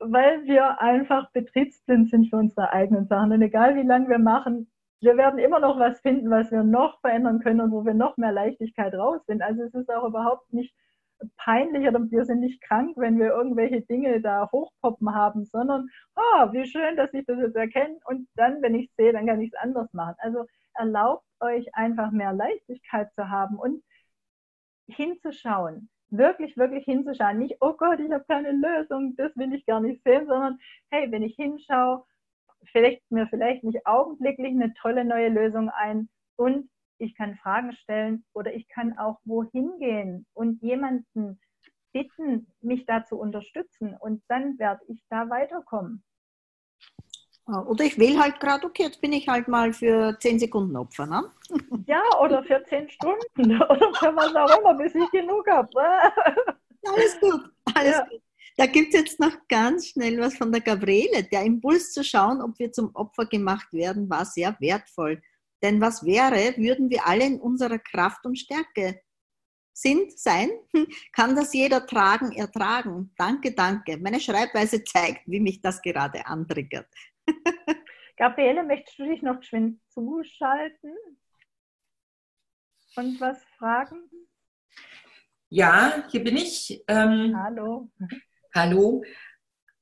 weil wir einfach betriebsblind sind für unsere eigenen Sachen. Und egal wie lange wir machen, wir werden immer noch was finden, was wir noch verändern können und wo wir noch mehr Leichtigkeit raus sind. Also es ist auch überhaupt nicht peinlich oder wir sind nicht krank, wenn wir irgendwelche Dinge da hochpoppen haben, sondern, oh, wie schön, dass ich das jetzt erkenne und dann, wenn ich sehe, dann kann ich es anders machen. Also erlaubt euch einfach mehr Leichtigkeit zu haben und hinzuschauen. Wirklich, wirklich hinzuschauen. Nicht, oh Gott, ich habe keine Lösung, das will ich gar nicht sehen, sondern hey, wenn ich hinschaue, vielleicht mir vielleicht nicht augenblicklich eine tolle neue Lösung ein und ich kann Fragen stellen oder ich kann auch wohin gehen und jemanden bitten, mich da zu unterstützen und dann werde ich da weiterkommen. Oder ich will halt gerade, okay, jetzt bin ich halt mal für zehn Sekunden Opfer. Ne? Ja, oder für zehn Stunden oder für was auch immer, bis ich genug habe. Alles gut, alles ja. gut. Da gibt es jetzt noch ganz schnell was von der Gabriele. Der Impuls zu schauen, ob wir zum Opfer gemacht werden, war sehr wertvoll. Denn was wäre, würden wir alle in unserer Kraft und Stärke sind, sein, kann das jeder tragen, ertragen. Danke, danke. Meine Schreibweise zeigt, wie mich das gerade antriggert. Gabriele, möchtest du dich noch geschwind zuschalten und was fragen? Ja, hier bin ich. Ähm, hallo. Hallo.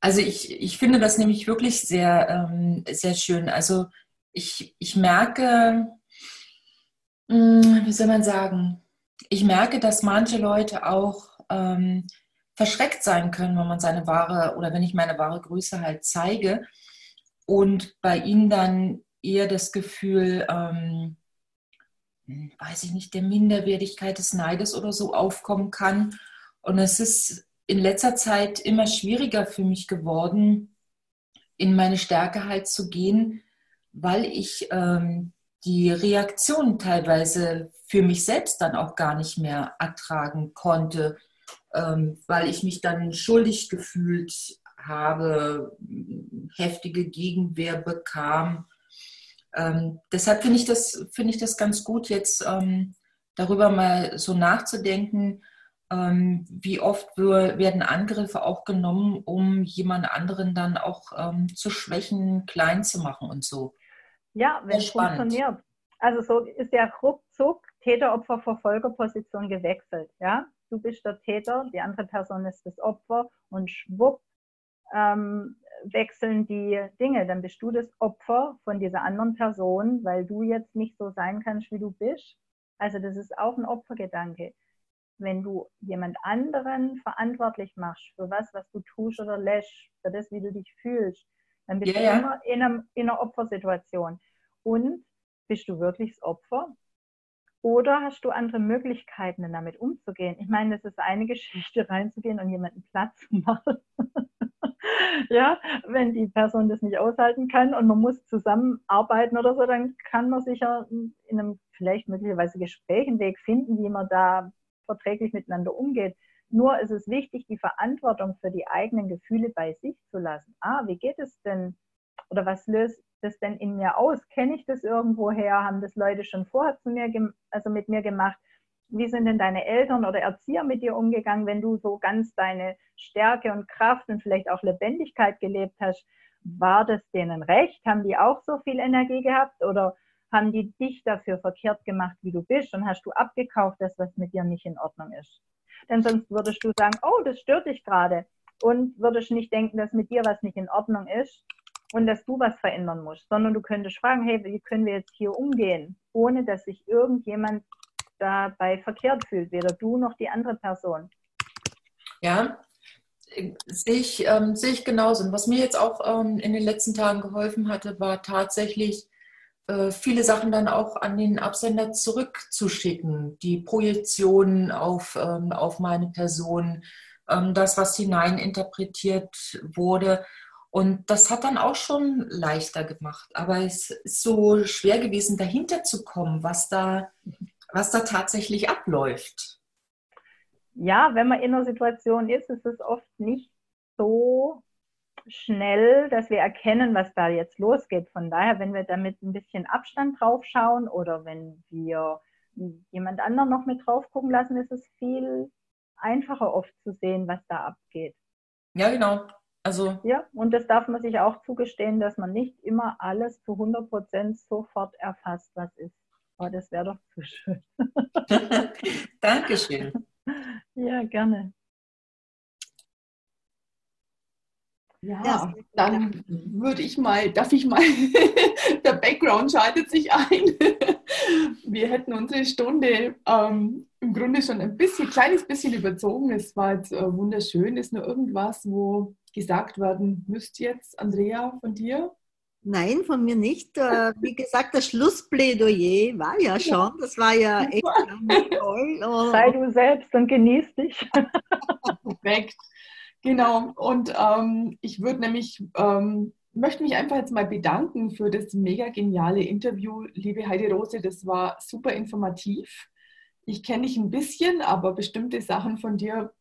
Also ich, ich finde das nämlich wirklich sehr, ähm, sehr schön. Also ich, ich merke, mh, hm, wie soll man sagen, ich merke, dass manche Leute auch ähm, verschreckt sein können, wenn man seine wahre oder wenn ich meine wahre Größe halt zeige und bei ihnen dann eher das Gefühl, ähm, weiß ich nicht, der Minderwertigkeit des Neides oder so aufkommen kann. Und es ist in letzter Zeit immer schwieriger für mich geworden, in meine Stärke halt zu gehen, weil ich ähm, die Reaktion teilweise für mich selbst dann auch gar nicht mehr ertragen konnte, ähm, weil ich mich dann schuldig gefühlt habe, heftige Gegenwehr bekam. Ähm, deshalb finde ich, das, find ich das ganz gut, jetzt ähm, darüber mal so nachzudenken, ähm, wie oft werden Angriffe auch genommen, um jemand anderen dann auch ähm, zu schwächen, klein zu machen und so. Ja, wenn es funktioniert. Also so ist ja ruckzuck Täter-Opfer-Verfolgerposition gewechselt. Ja? Du bist der Täter, die andere Person ist das Opfer und schwupp ähm, wechseln die Dinge. Dann bist du das Opfer von dieser anderen Person, weil du jetzt nicht so sein kannst, wie du bist. Also das ist auch ein Opfergedanke. Wenn du jemand anderen verantwortlich machst für was, was du tust oder lässt, für das, wie du dich fühlst, dann bist yeah, du immer in, einem, in einer Opfersituation. Und bist du wirklich das Opfer? Oder hast du andere Möglichkeiten, damit umzugehen? Ich meine, das ist eine Geschichte, reinzugehen und jemanden Platz zu machen. ja, wenn die Person das nicht aushalten kann und man muss zusammenarbeiten oder so, dann kann man sicher in einem vielleicht möglicherweise Gespräch einen Weg finden, wie man da verträglich miteinander umgeht. Nur ist es wichtig, die Verantwortung für die eigenen Gefühle bei sich zu lassen. Ah, wie geht es denn? Oder was löst das denn in mir aus? Kenne ich das irgendwoher? Haben das Leute schon vorher zu mir, also mit mir gemacht? Wie sind denn deine Eltern oder Erzieher mit dir umgegangen, wenn du so ganz deine Stärke und Kraft und vielleicht auch Lebendigkeit gelebt hast? War das denen recht? Haben die auch so viel Energie gehabt oder haben die dich dafür verkehrt gemacht, wie du bist und hast du abgekauft, das, was mit dir nicht in Ordnung ist? Denn sonst würdest du sagen, oh, das stört dich gerade und würdest nicht denken, dass mit dir was nicht in Ordnung ist und dass du was verändern musst, sondern du könntest fragen, hey, wie können wir jetzt hier umgehen, ohne dass sich irgendjemand dabei verkehrt fühlt, weder du noch die andere Person. Ja, sehe ich, ähm, sehe ich genauso. Und was mir jetzt auch ähm, in den letzten Tagen geholfen hatte, war tatsächlich äh, viele Sachen dann auch an den Absender zurückzuschicken. Die Projektionen auf, ähm, auf meine Person, ähm, das, was hineininterpretiert wurde. Und das hat dann auch schon leichter gemacht. Aber es ist so schwer gewesen, dahinter zu kommen, was da, was da tatsächlich abläuft. Ja, wenn man in einer Situation ist, ist es oft nicht so schnell, dass wir erkennen, was da jetzt losgeht. Von daher, wenn wir damit ein bisschen Abstand drauf schauen oder wenn wir jemand anderen noch mit drauf gucken lassen, ist es viel einfacher oft zu sehen, was da abgeht. Ja, genau. Also ja, und das darf man sich auch zugestehen, dass man nicht immer alles zu 100 Prozent sofort erfasst, was ist. Aber das wäre doch zu schön. Dankeschön. Ja, gerne. Ja, dann würde ich mal, darf ich mal, der Background schaltet sich ein. Wir hätten unsere Stunde ähm, im Grunde schon ein bisschen, kleines bisschen überzogen. Es war jetzt äh, wunderschön. Ist nur irgendwas, wo gesagt werden müsste jetzt, Andrea, von dir? Nein, von mir nicht. Äh, wie gesagt, das Schlussplädoyer war ja schon. Das war ja echt toll. Oh. Sei du selbst und genieß dich. Perfekt. Genau. Und ähm, ich würde nämlich ähm, möchte mich einfach jetzt mal bedanken für das mega geniale Interview, liebe Heidi Rose. Das war super informativ. Ich kenne dich ein bisschen, aber bestimmte Sachen von dir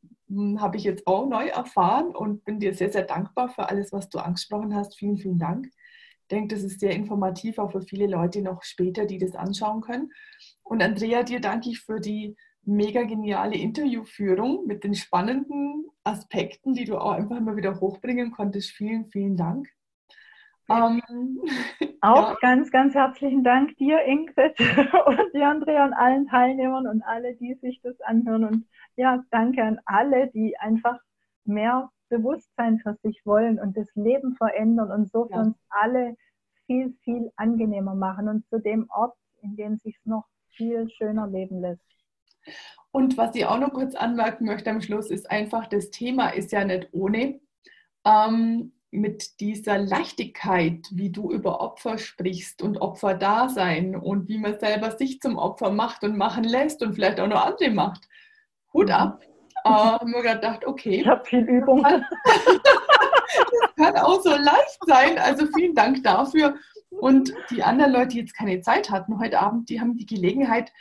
habe ich jetzt auch neu erfahren und bin dir sehr, sehr dankbar für alles, was du angesprochen hast. Vielen, vielen Dank. Ich denke, das ist sehr informativ auch für viele Leute noch später, die das anschauen können. Und Andrea, dir danke ich für die mega geniale Interviewführung mit den spannenden Aspekten, die du auch einfach immer wieder hochbringen konntest. Vielen, vielen Dank. Ähm, auch ja. ganz, ganz herzlichen Dank dir, Ingrid und dir, Andrea und allen Teilnehmern und alle, die sich das anhören. Und ja, danke an alle, die einfach mehr Bewusstsein für sich wollen und das Leben verändern und so für ja. uns alle viel, viel angenehmer machen und zu dem Ort, in dem sich noch viel schöner leben lässt. Und was ich auch noch kurz anmerken möchte am Schluss, ist einfach, das Thema ist ja nicht ohne. Ähm, mit dieser Leichtigkeit, wie du über Opfer sprichst und Opferdasein und wie man selber sich zum Opfer macht und machen lässt und vielleicht auch noch andere macht. Hut ab. Äh, haben wir gedacht, okay. Ich habe viel Übung. Das kann, das kann auch so leicht sein. Also vielen Dank dafür. Und die anderen Leute, die jetzt keine Zeit hatten heute Abend, die haben die Gelegenheit,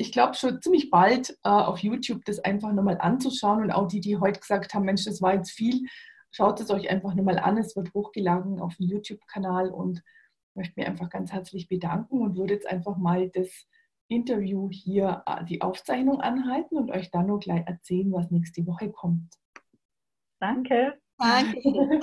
ich glaube schon ziemlich bald äh, auf YouTube das einfach nochmal anzuschauen. Und auch die, die heute gesagt haben, Mensch, das war jetzt viel, Schaut es euch einfach nur mal an. Es wird hochgeladen auf dem YouTube-Kanal und möchte mich einfach ganz herzlich bedanken und würde jetzt einfach mal das Interview hier, äh, die Aufzeichnung anhalten und euch dann noch gleich erzählen, was nächste Woche kommt. Danke. Danke.